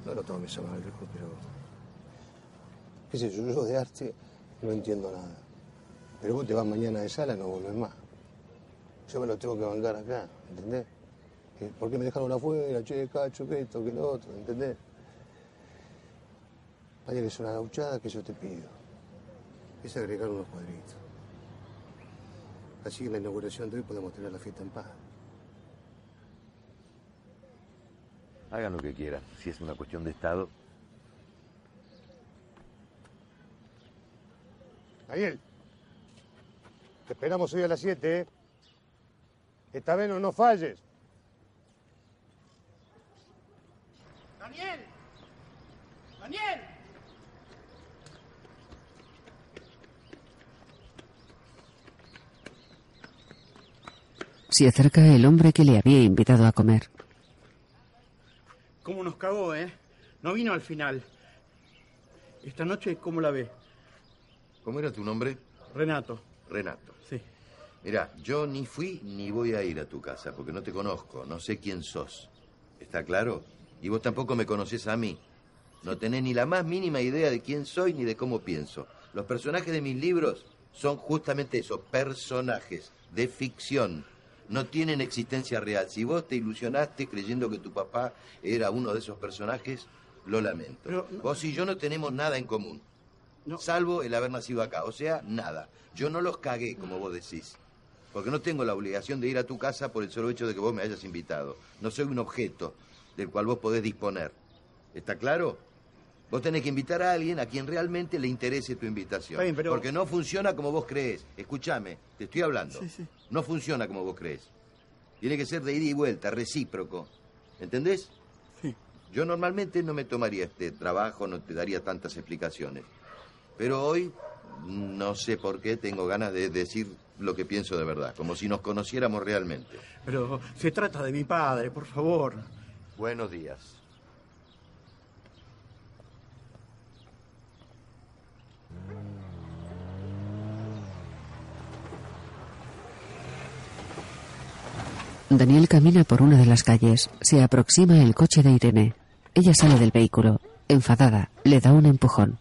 No lo tomes a mal, pero. qué sé yo, yo de arte no entiendo nada. Pero vos te vas mañana de sala y no volvés más. Yo me lo tengo que bancar acá, ¿entendés? ¿Por qué me dejaron afuera? Che, cacho, que esto, que lo otro, ¿entendés? Vaya que es una gauchada que yo te pido. Es agregar unos cuadritos. Así que en la inauguración de hoy podemos tener la fiesta en paz. Hagan lo que quieran. Si es una cuestión de Estado, Daniel, te esperamos hoy a las 7, ¿eh? Esta vez no nos falles. ¡Daniel! ¡Daniel! Se acerca el hombre que le había invitado a comer. ¿Cómo nos cagó, eh? No vino al final. Esta noche, ¿cómo la ve? ¿Cómo era tu nombre? Renato. Renato. Mira, yo ni fui ni voy a ir a tu casa porque no te conozco, no sé quién sos. ¿Está claro? Y vos tampoco me conocés a mí. No tenés ni la más mínima idea de quién soy ni de cómo pienso. Los personajes de mis libros son justamente eso, personajes de ficción. No tienen existencia real. Si vos te ilusionaste creyendo que tu papá era uno de esos personajes, lo lamento. Pero no- Vos y yo no tenemos nada en común. Salvo el haber nacido acá. O sea, nada. Yo no los cagué, como vos decís. Porque no tengo la obligación de ir a tu casa por el solo hecho de que vos me hayas invitado. No soy un objeto del cual vos podés disponer. ¿Está claro? Vos tenés que invitar a alguien a quien realmente le interese tu invitación. Bien, pero- Porque no funciona como vos crees. Escúchame, te estoy hablando. Sí, sí. No funciona como vos crees. Tiene que ser de ida y vuelta, recíproco. ¿Entendés? Sí. Yo normalmente no me tomaría este trabajo, no te daría tantas explicaciones. Pero hoy, no sé por qué, tengo ganas de decir lo que pienso de verdad, como si nos conociéramos realmente. Pero se trata de mi padre, por favor. Buenos días. Daniel camina por una de las calles. Se aproxima el coche de Irene. Ella sale del vehículo. Enfadada, le da un empujón.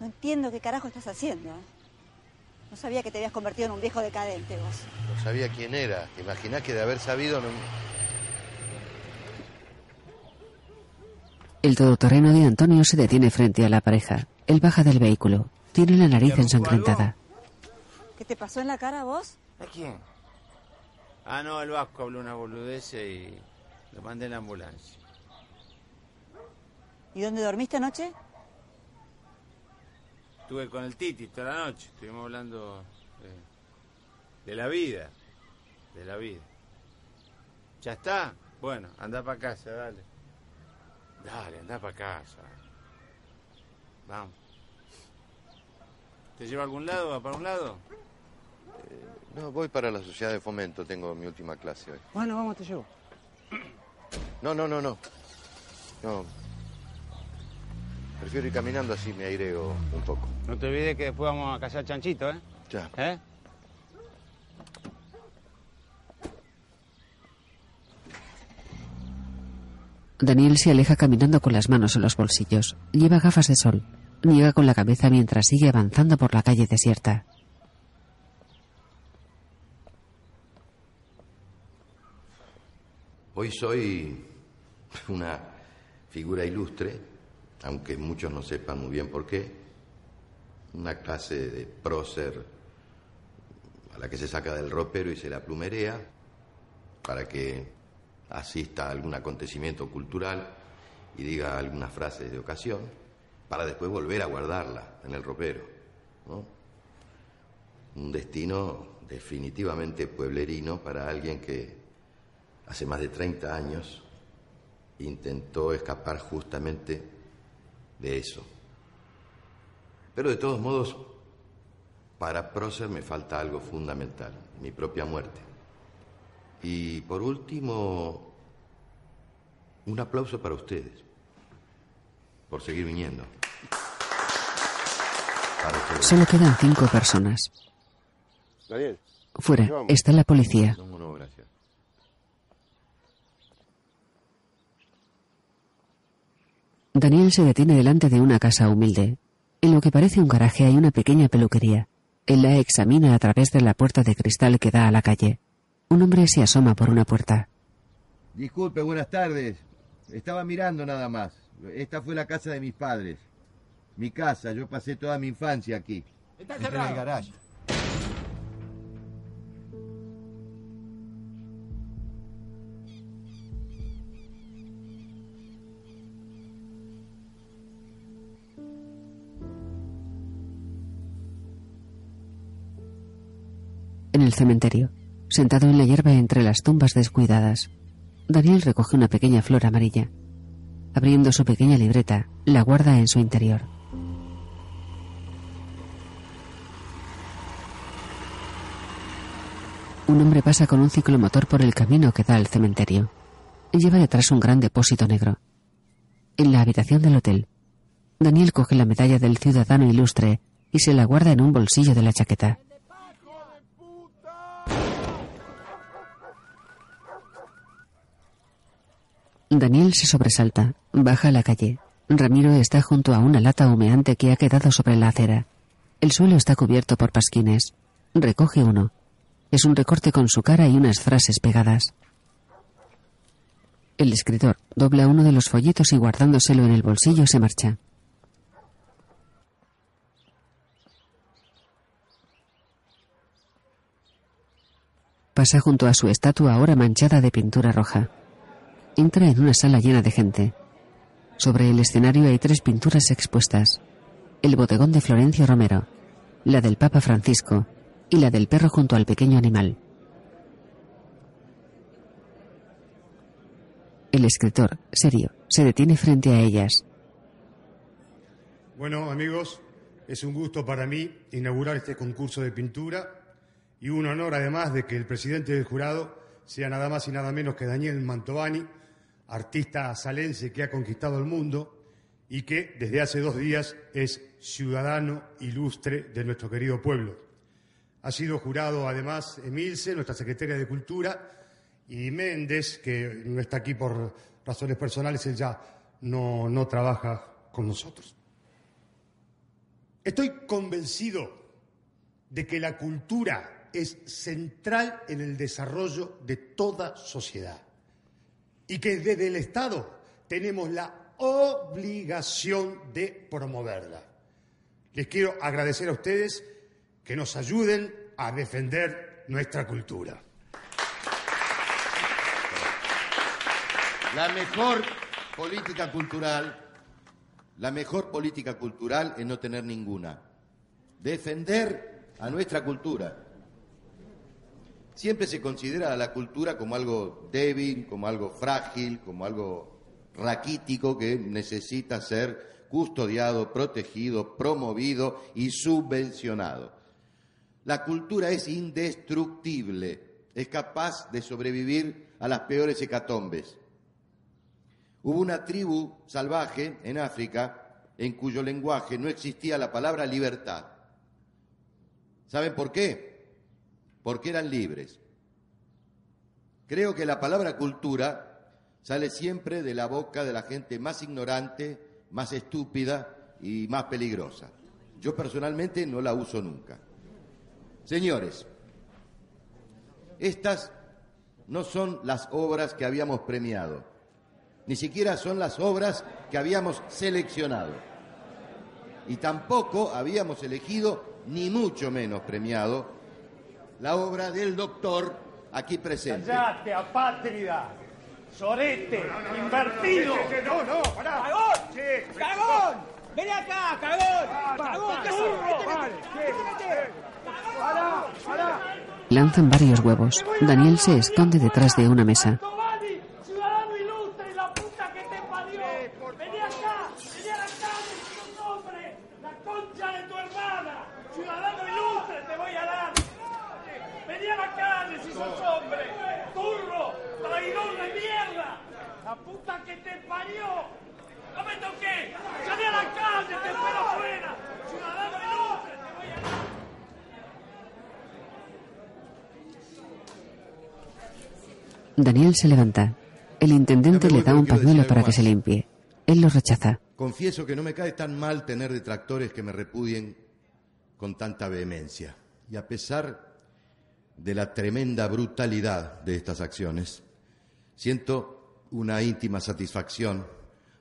No entiendo qué carajo estás haciendo. No sabía que te habías convertido en un viejo decadente vos. No sabía quién era. ¿Te imaginás que de haber sabido no... El todoterreno de Antonio se detiene frente a la pareja. Él baja del vehículo. Tiene la nariz ensangrentada. ¿Qué te pasó en la cara vos? ¿A quién? Ah, no, el Vasco habló una boludez y lo mandé en la ambulancia. ¿Y dónde dormiste anoche? Estuve con el Titi toda la noche, estuvimos hablando de, de la vida, de la vida. ¿Ya está? Bueno, anda para casa, dale. Dale, anda para casa. Vamos. ¿Te lleva a algún lado? ¿Va para un lado? No, voy para la sociedad de fomento, tengo mi última clase hoy. Bueno, vamos, te llevo. No, no, no, no. No. Prefiero ir caminando así me aireo un poco. No te olvides que después vamos a cazar chanchito, ¿eh? Ya. ¿Eh? Daniel se aleja caminando con las manos en los bolsillos. Lleva gafas de sol. Niega con la cabeza mientras sigue avanzando por la calle desierta. Hoy soy una figura ilustre, aunque muchos no sepan muy bien por qué, una clase de prócer a la que se saca del ropero y se la plumerea para que asista a algún acontecimiento cultural y diga algunas frases de ocasión, para después volver a guardarla en el ropero. Un destino definitivamente pueblerino para alguien que hace más de 30 años intentó escapar justamente de eso. Pero de todos modos, para Prócer me falta algo fundamental, mi propia muerte. Y por último, un aplauso para ustedes, por seguir viniendo. Solo quedan cinco personas. Daniel. Fuera está la policía. No, no, gracias. Daniel se detiene delante de una casa humilde. En lo que parece un garaje hay una pequeña peluquería. Él la examina a través de la puerta de cristal que da a la calle. Un hombre se asoma por una puerta. Disculpe, buenas tardes. Estaba mirando nada más. Esta fue la casa de mis padres. Mi casa, yo pasé toda mi infancia aquí. Está en el garage. El cementerio, sentado en la hierba entre las tumbas descuidadas, Daniel recoge una pequeña flor amarilla. Abriendo su pequeña libreta, la guarda en su interior. Un hombre pasa con un ciclomotor por el camino que da al cementerio. Lleva detrás un gran depósito negro. En la habitación del hotel, Daniel coge la medalla del ciudadano ilustre y se la guarda en un bolsillo de la chaqueta. Daniel se sobresalta, baja a la calle. Ramiro está junto a una lata humeante que ha quedado sobre la acera. El suelo está cubierto por pasquines. Recoge uno. Es un recorte con su cara y unas frases pegadas. El escritor dobla uno de los folletos y guardándoselo en el bolsillo se marcha. Pasa junto a su estatua ahora manchada de pintura roja. Entra en una sala llena de gente. Sobre el escenario hay tres pinturas expuestas. El bodegón de Florencio Romero, la del Papa Francisco y la del perro junto al pequeño animal. El escritor, serio, se detiene frente a ellas. Bueno, amigos, es un gusto para mí inaugurar este concurso de pintura y un honor además de que el presidente del jurado sea nada más y nada menos que Daniel Mantovani, artista salense que ha conquistado el mundo y que desde hace dos días es ciudadano ilustre de nuestro querido pueblo. Ha sido jurado además Emilce, nuestra secretaria de Cultura, y Méndez, que no está aquí por razones personales, él ya no, no trabaja con nosotros. Estoy convencido de que la cultura es central en el desarrollo de toda sociedad y que desde el Estado tenemos la obligación de promoverla. Les quiero agradecer a ustedes que nos ayuden a defender nuestra cultura. La mejor política cultural, la mejor política cultural es no tener ninguna. Defender a nuestra cultura. Siempre se considera a la cultura como algo débil, como algo frágil, como algo raquítico que necesita ser custodiado, protegido, promovido y subvencionado. La cultura es indestructible, es capaz de sobrevivir a las peores hecatombes. Hubo una tribu salvaje en África en cuyo lenguaje no existía la palabra libertad. ¿Saben por qué? Porque eran libres. Creo que la palabra cultura sale siempre de la boca de la gente más ignorante, más estúpida y más peligrosa. Yo personalmente no la uso nunca. Señores, estas no son las obras que habíamos premiado. Ni siquiera son las obras que habíamos seleccionado. Y tampoco habíamos elegido, ni mucho menos premiado, la obra del doctor aquí presente. ¡Callate, apátrida! ¡Sorete! ¡Invertido! No, no, pará. ¡Cagón! ¡Cagón! ¡Vení acá, cagón! ¡Cagón! ¿Qué haces? ¡Pará! ¡Pará! Lanzan varios huevos. Daniel se esconde detrás de una mesa. ¡Ciudadano ilustre, la puta que te parió! ¡Vení acá! ¡Vení a la calle, si sos hombre! ¡La concha de tu hermana! ¡Ciudadano ilustre, te voy a dar! ¡Vení a la calle, si sos hombre! ¡Turro! ¡Traidor de mierda! ¡La puta que te parió! ¡No me toques! ¡Salí a la calle, te espero afuera! ¡Ciudadano ilustre, te voy a dar! Daniel se levanta. El intendente le da un pañuelo para que se limpie. Él lo rechaza. Confieso que no me cae tan mal tener detractores que me repudien con tanta vehemencia. Y a pesar de la tremenda brutalidad de estas acciones, siento una íntima satisfacción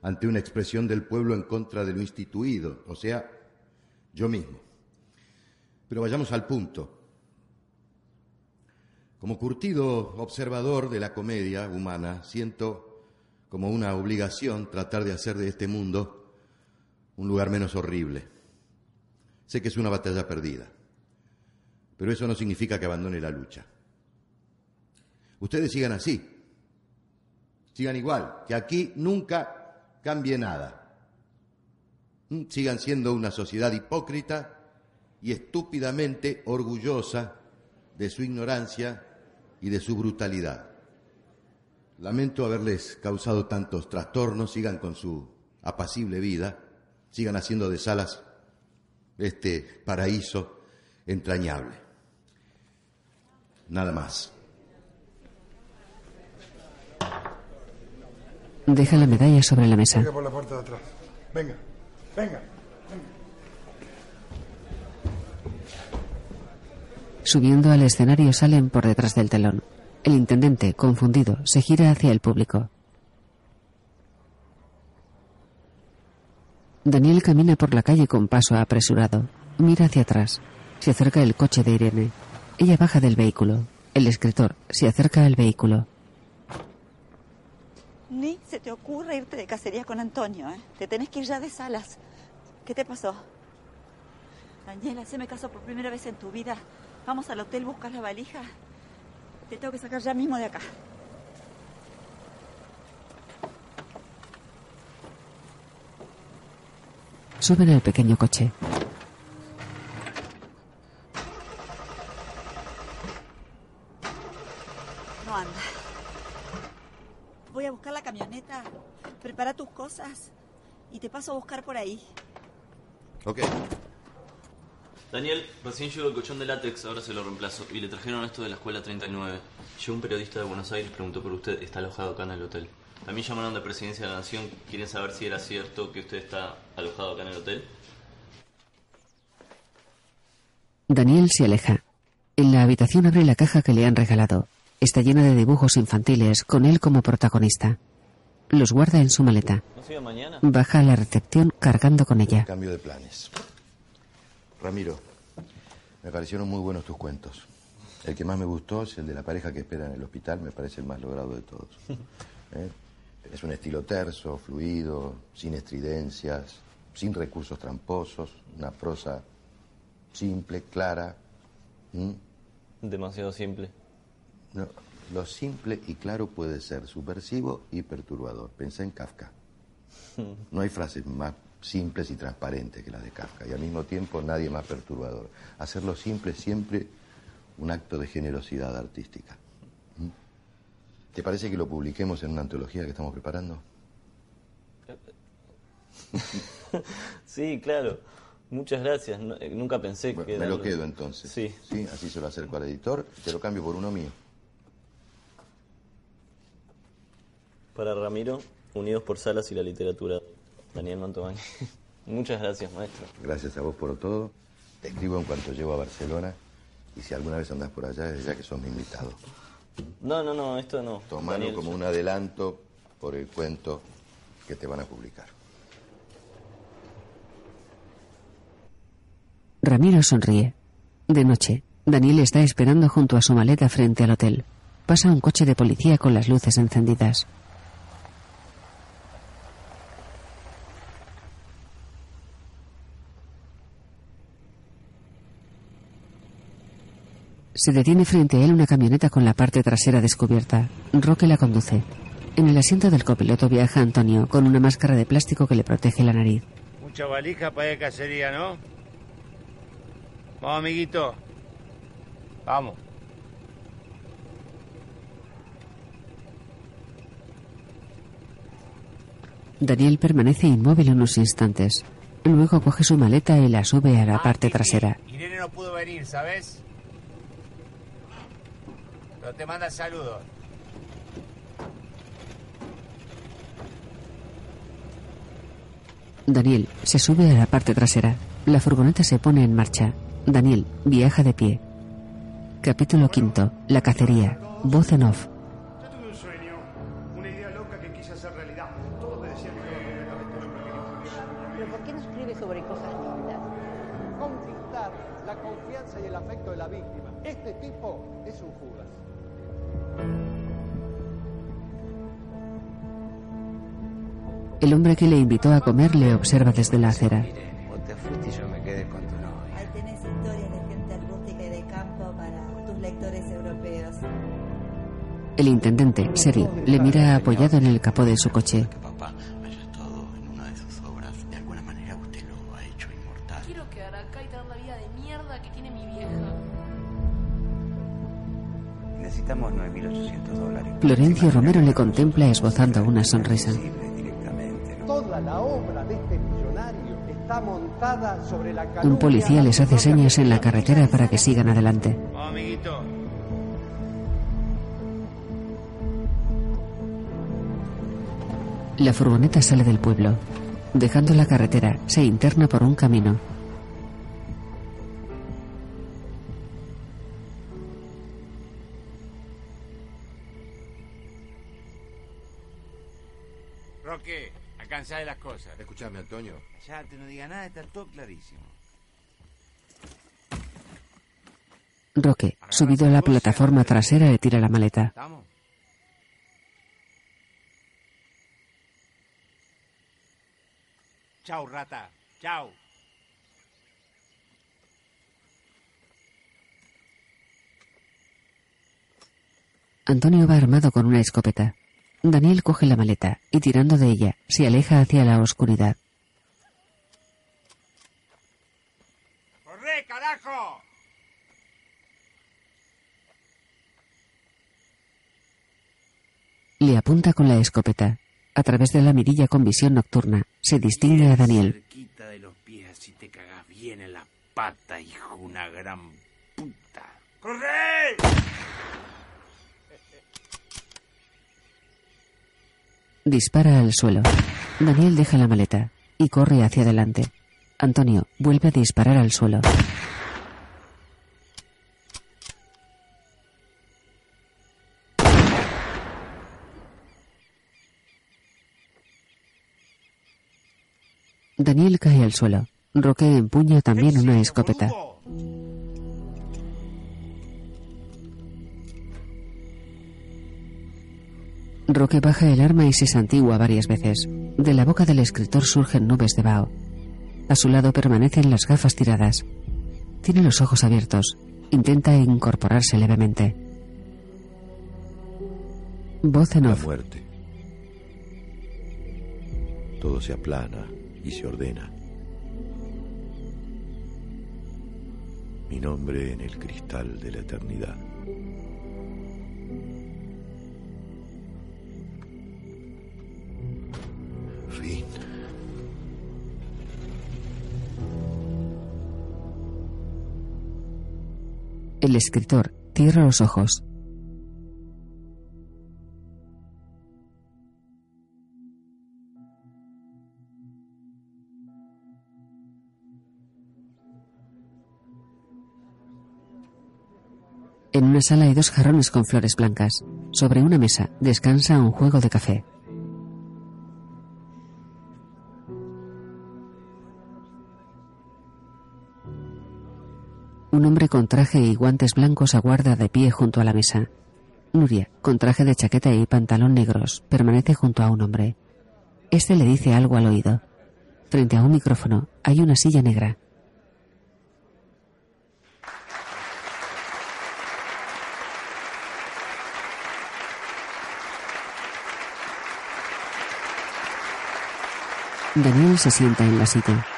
ante una expresión del pueblo en contra de lo instituido, o sea, yo mismo. Pero vayamos al punto. Como curtido observador de la comedia humana, siento como una obligación tratar de hacer de este mundo un lugar menos horrible. Sé que es una batalla perdida, pero eso no significa que abandone la lucha. Ustedes sigan así, sigan igual, que aquí nunca cambie nada. ¿Mm? Sigan siendo una sociedad hipócrita y estúpidamente orgullosa de su ignorancia y de su brutalidad. Lamento haberles causado tantos trastornos, sigan con su apacible vida, sigan haciendo de Salas este paraíso entrañable. Nada más. Deja la medalla sobre la mesa. Venga por la puerta de atrás. Venga, venga. Subiendo al escenario salen por detrás del telón. El intendente, confundido, se gira hacia el público. Daniel camina por la calle con paso apresurado. Mira hacia atrás. Se acerca el coche de Irene. Ella baja del vehículo. El escritor se acerca al vehículo. Ni se te ocurra irte de cacería con Antonio, ¿eh? Te tenés que ir ya de salas. ¿Qué te pasó? Daniela, haceme caso por primera vez en tu vida. Vamos al hotel, buscas la valija. Te tengo que sacar ya mismo de acá. Suben al pequeño coche. No anda. Voy a buscar la Prepara tus cosas. Y te paso a buscar por ahí. Ok. Daniel, recién llegó el colchón de látex, ahora se lo reemplazo. Y le trajeron esto de la escuela 39. Llegó un periodista de Buenos Aires, preguntó por usted, está alojado acá en el hotel. A mí llamaron de Presidencia de la Nación, quieren saber si era cierto que usted está alojado acá en el hotel. Daniel se aleja. En la habitación abre la caja que le han regalado. Está llena de dibujos infantiles, con él como protagonista. Los guarda en su maleta. Baja a la recepción cargando con ella. Cambio de planes. Ramiro, me parecieron muy buenos tus cuentos. El que más me gustó es el de la pareja que espera en el hospital, me parece el más logrado de todos. *laughs* ¿Eh? Es un estilo terso, fluido, sin estridencias, sin recursos tramposos, una prosa simple, clara. ¿Mm? Demasiado simple. No, lo simple y claro puede ser subversivo y perturbador. Pensé en Kafka. *laughs* No hay frases más simples y transparentes que las de Kafka y al mismo tiempo nadie más perturbador. Hacerlo simple es siempre un acto de generosidad artística. ¿Mm? ¿Te parece que lo publiquemos en una antología que estamos preparando? *laughs* sí, claro. Muchas gracias. No- eh, nunca pensé Bueno, que... me lo quedo entonces. Sí. Sí, así se lo acerco al editor, te lo cambio por uno mío. Para Ramiro, Unidos por Salas y la Literatura. Daniel Mantovani. *laughs* Muchas gracias, maestro. Gracias a vos por todo. Te escribo en cuanto llego a Barcelona y si alguna vez andás por allá, es ya que sos mi invitado. No, no, no, esto no. Tomalo Daniel, como yo- un adelanto por el cuento que te van a publicar. Ramiro sonríe. De noche, Daniel está esperando junto a su maleta frente al hotel. Pasa un coche de policía con las luces encendidas. Se detiene frente a él una camioneta con la parte trasera descubierta. Roque la conduce. En el asiento del copiloto viaja Antonio con una máscara de plástico que le protege la nariz. Mucha valija para a cacería, ¿no? Vamos, amiguito. Vamos. Daniel permanece inmóvil unos instantes. Luego coge su maleta y la sube a la parte trasera. Irene no pudo venir, ¿sabes? Te manda saludos. Daniel se sube a la parte trasera. La furgoneta se pone en marcha. Daniel viaja de pie. Capítulo quinto. La cacería. Voz en off. El hombre que le invitó a comer le observa desde la acera. Vos te fuiste y yo me quedé con tu novia. Ahí tenés historias de gente rústica y de campo para tus lectores europeos. El intendente, serio, le mira apoyado en el capó de su coche. Papá haya estado en una de sus obras. De alguna manera usted lo ha hecho inmortal. Quiero quedar acá y tener la vida de mierda que tiene mi vieja. Necesitamos 9.800 dólares. Florencio Romero le contempla esbozando una sonrisa. La obra de este millonario está montada sobre la Un policía les hace señas en la carretera para que sigan adelante. Vamos, amiguito. La furgoneta sale del pueblo. Dejando la carretera, se interna por un camino. Roque, alcanzá de las cosas. Escuchame, Antonio. Ya, te no diga nada, está todo clarísimo. Roque, subido a la plataforma trasera, le tira la maleta. ¿Estamos? Chau, rata. Chau. Antonio va armado con una escopeta. Daniel coge la maleta y tirando de ella, se aleja hacia la oscuridad. ¡Corre, carajo! Le apunta con la escopeta. A través de la mirilla con visión nocturna, se distingue a Daniel. Cerquita de los pies, así te cagás bien en la pata, hijo, una gran puta. ¡Corre! Dispara al suelo. Daniel deja la maleta y corre hacia adelante. Antonio vuelve a disparar al suelo. Daniel cae al suelo. Roque empuña también una escopeta. Roque baja el arma y se santigua varias veces. De la boca del escritor surgen nubes de vaho. A su lado permanecen las gafas tiradas. Tiene los ojos abiertos. Intenta incorporarse levemente. Voz en La off. muerte. Todo se aplana y se ordena. Mi nombre en el cristal de la eternidad. El escritor cierra los ojos. En una sala hay dos jarrones con flores blancas. Sobre una mesa descansa un juego de café. Con traje y guantes blancos aguarda de pie junto a la mesa. Nuria, con traje de chaqueta y pantalón negros, permanece junto a un hombre. Este le dice algo al oído. Frente a un micrófono hay una silla negra. Daniel se sienta en la silla.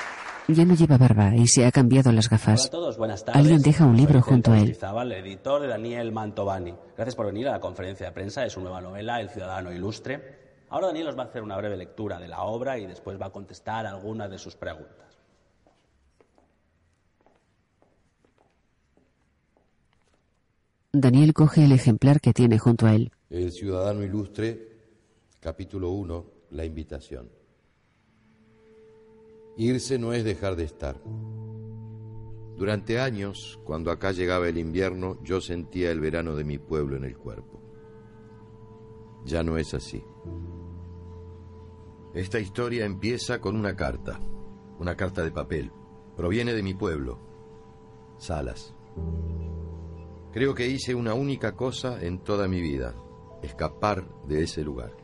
Ya no lleva barba y se ha cambiado las gafas. Hola a todos, buenas tardes. Alguien deja un libro Soy junto a él. Mendizábal, editor de Daniel Mantovani. Gracias por venir a la conferencia de prensa de su nueva novela, El Ciudadano Ilustre. Ahora Daniel os va a hacer una breve lectura de la obra y después va a contestar algunas de sus preguntas. Daniel coge el ejemplar que tiene junto a él. El Ciudadano Ilustre, capítulo 1, la invitación. Irse no es dejar de estar. Durante años, cuando acá llegaba el invierno, yo sentía el verano de mi pueblo en el cuerpo. Ya no es así. Esta historia empieza con una carta, una carta de papel. Proviene de mi pueblo, Salas. Creo que hice una única cosa en toda mi vida, escapar de ese lugar.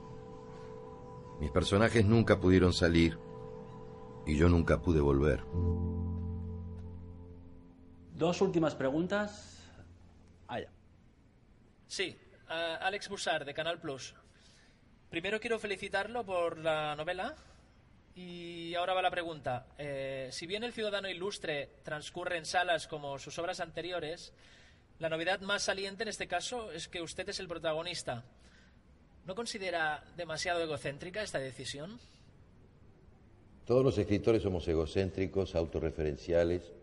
Mis personajes nunca pudieron salir y yo nunca pude volver. Dos últimas preguntas. Allá. Sí, a Alex Bussard, de Canal Plus. Primero quiero felicitarlo por la novela. Y ahora va la pregunta. Eh, si bien El Ciudadano Ilustre transcurre en salas como sus obras anteriores, la novedad más saliente en este caso es que usted es el protagonista. ¿No considera demasiado egocéntrica esta decisión? Todos los escritores somos egocéntricos, autorreferenciales,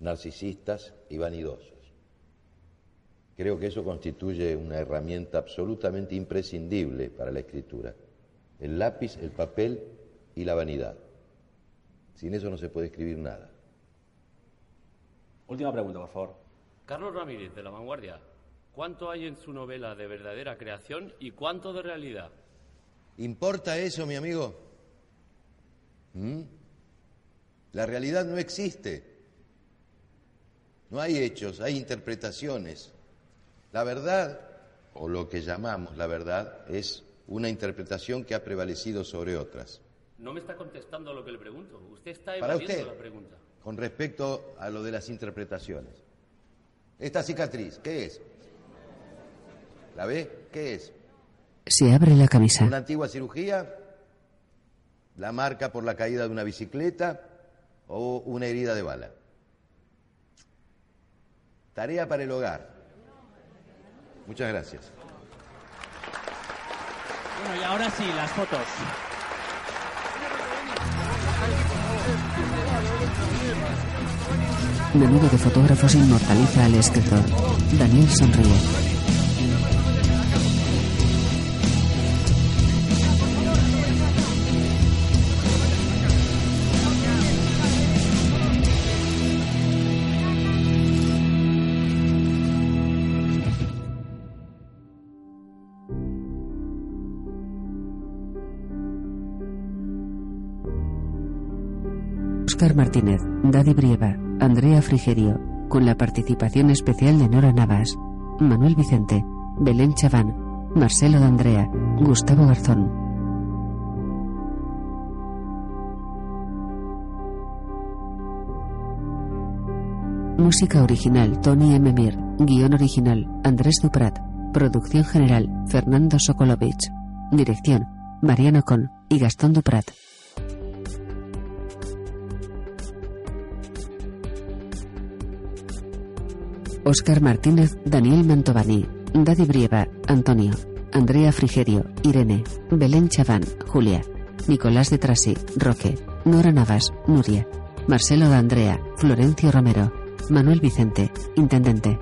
narcisistas y vanidosos. Creo que eso constituye una herramienta absolutamente imprescindible para la escritura. El lápiz, el papel y la vanidad. Sin eso no se puede escribir nada. Última pregunta, por favor. Carlos Ramírez, de La Vanguardia. ¿Cuánto hay en su novela de verdadera creación y cuánto de realidad? ¿Importa eso, mi amigo? ¿Mm? La realidad no existe. No hay hechos, hay interpretaciones. La verdad, o lo que llamamos la verdad, es una interpretación que ha prevalecido sobre otras. No me está contestando a lo que le pregunto. Usted está Para evadiendo usted. la pregunta. Con respecto a lo de las interpretaciones. Esta cicatriz, ¿qué es? ¿La ve? ¿Qué es? Se abre la camisa. ¿Una antigua cirugía? ¿La marca por la caída de una bicicleta? ¿O una herida de bala? Tarea para el hogar. Muchas gracias. Bueno, y ahora sí, las fotos. Menudo de fotógrafos inmortaliza al escritor. Daniel sonríe. Martínez, Daddy Brieva, Andrea Frigerio, con la participación especial de Nora Navas, Manuel Vicente, Belén Chaván, Marcelo D'Andrea, Gustavo Garzón. Música original Tony M. Mir, guion original Andrés Duprat, producción general Fernando Sokolovich, dirección Mariano Con y Gastón Duprat. Óscar Martínez, Daniel Mantovani, Daddy Brieva, Antonio, Andrea Frigerio, Irene, Belén Chaván, Julia, Nicolás de Trasi, Roque, Nora Navas, Nuria, Marcelo D'Andrea, Florencio Romero, Manuel Vicente, Intendente.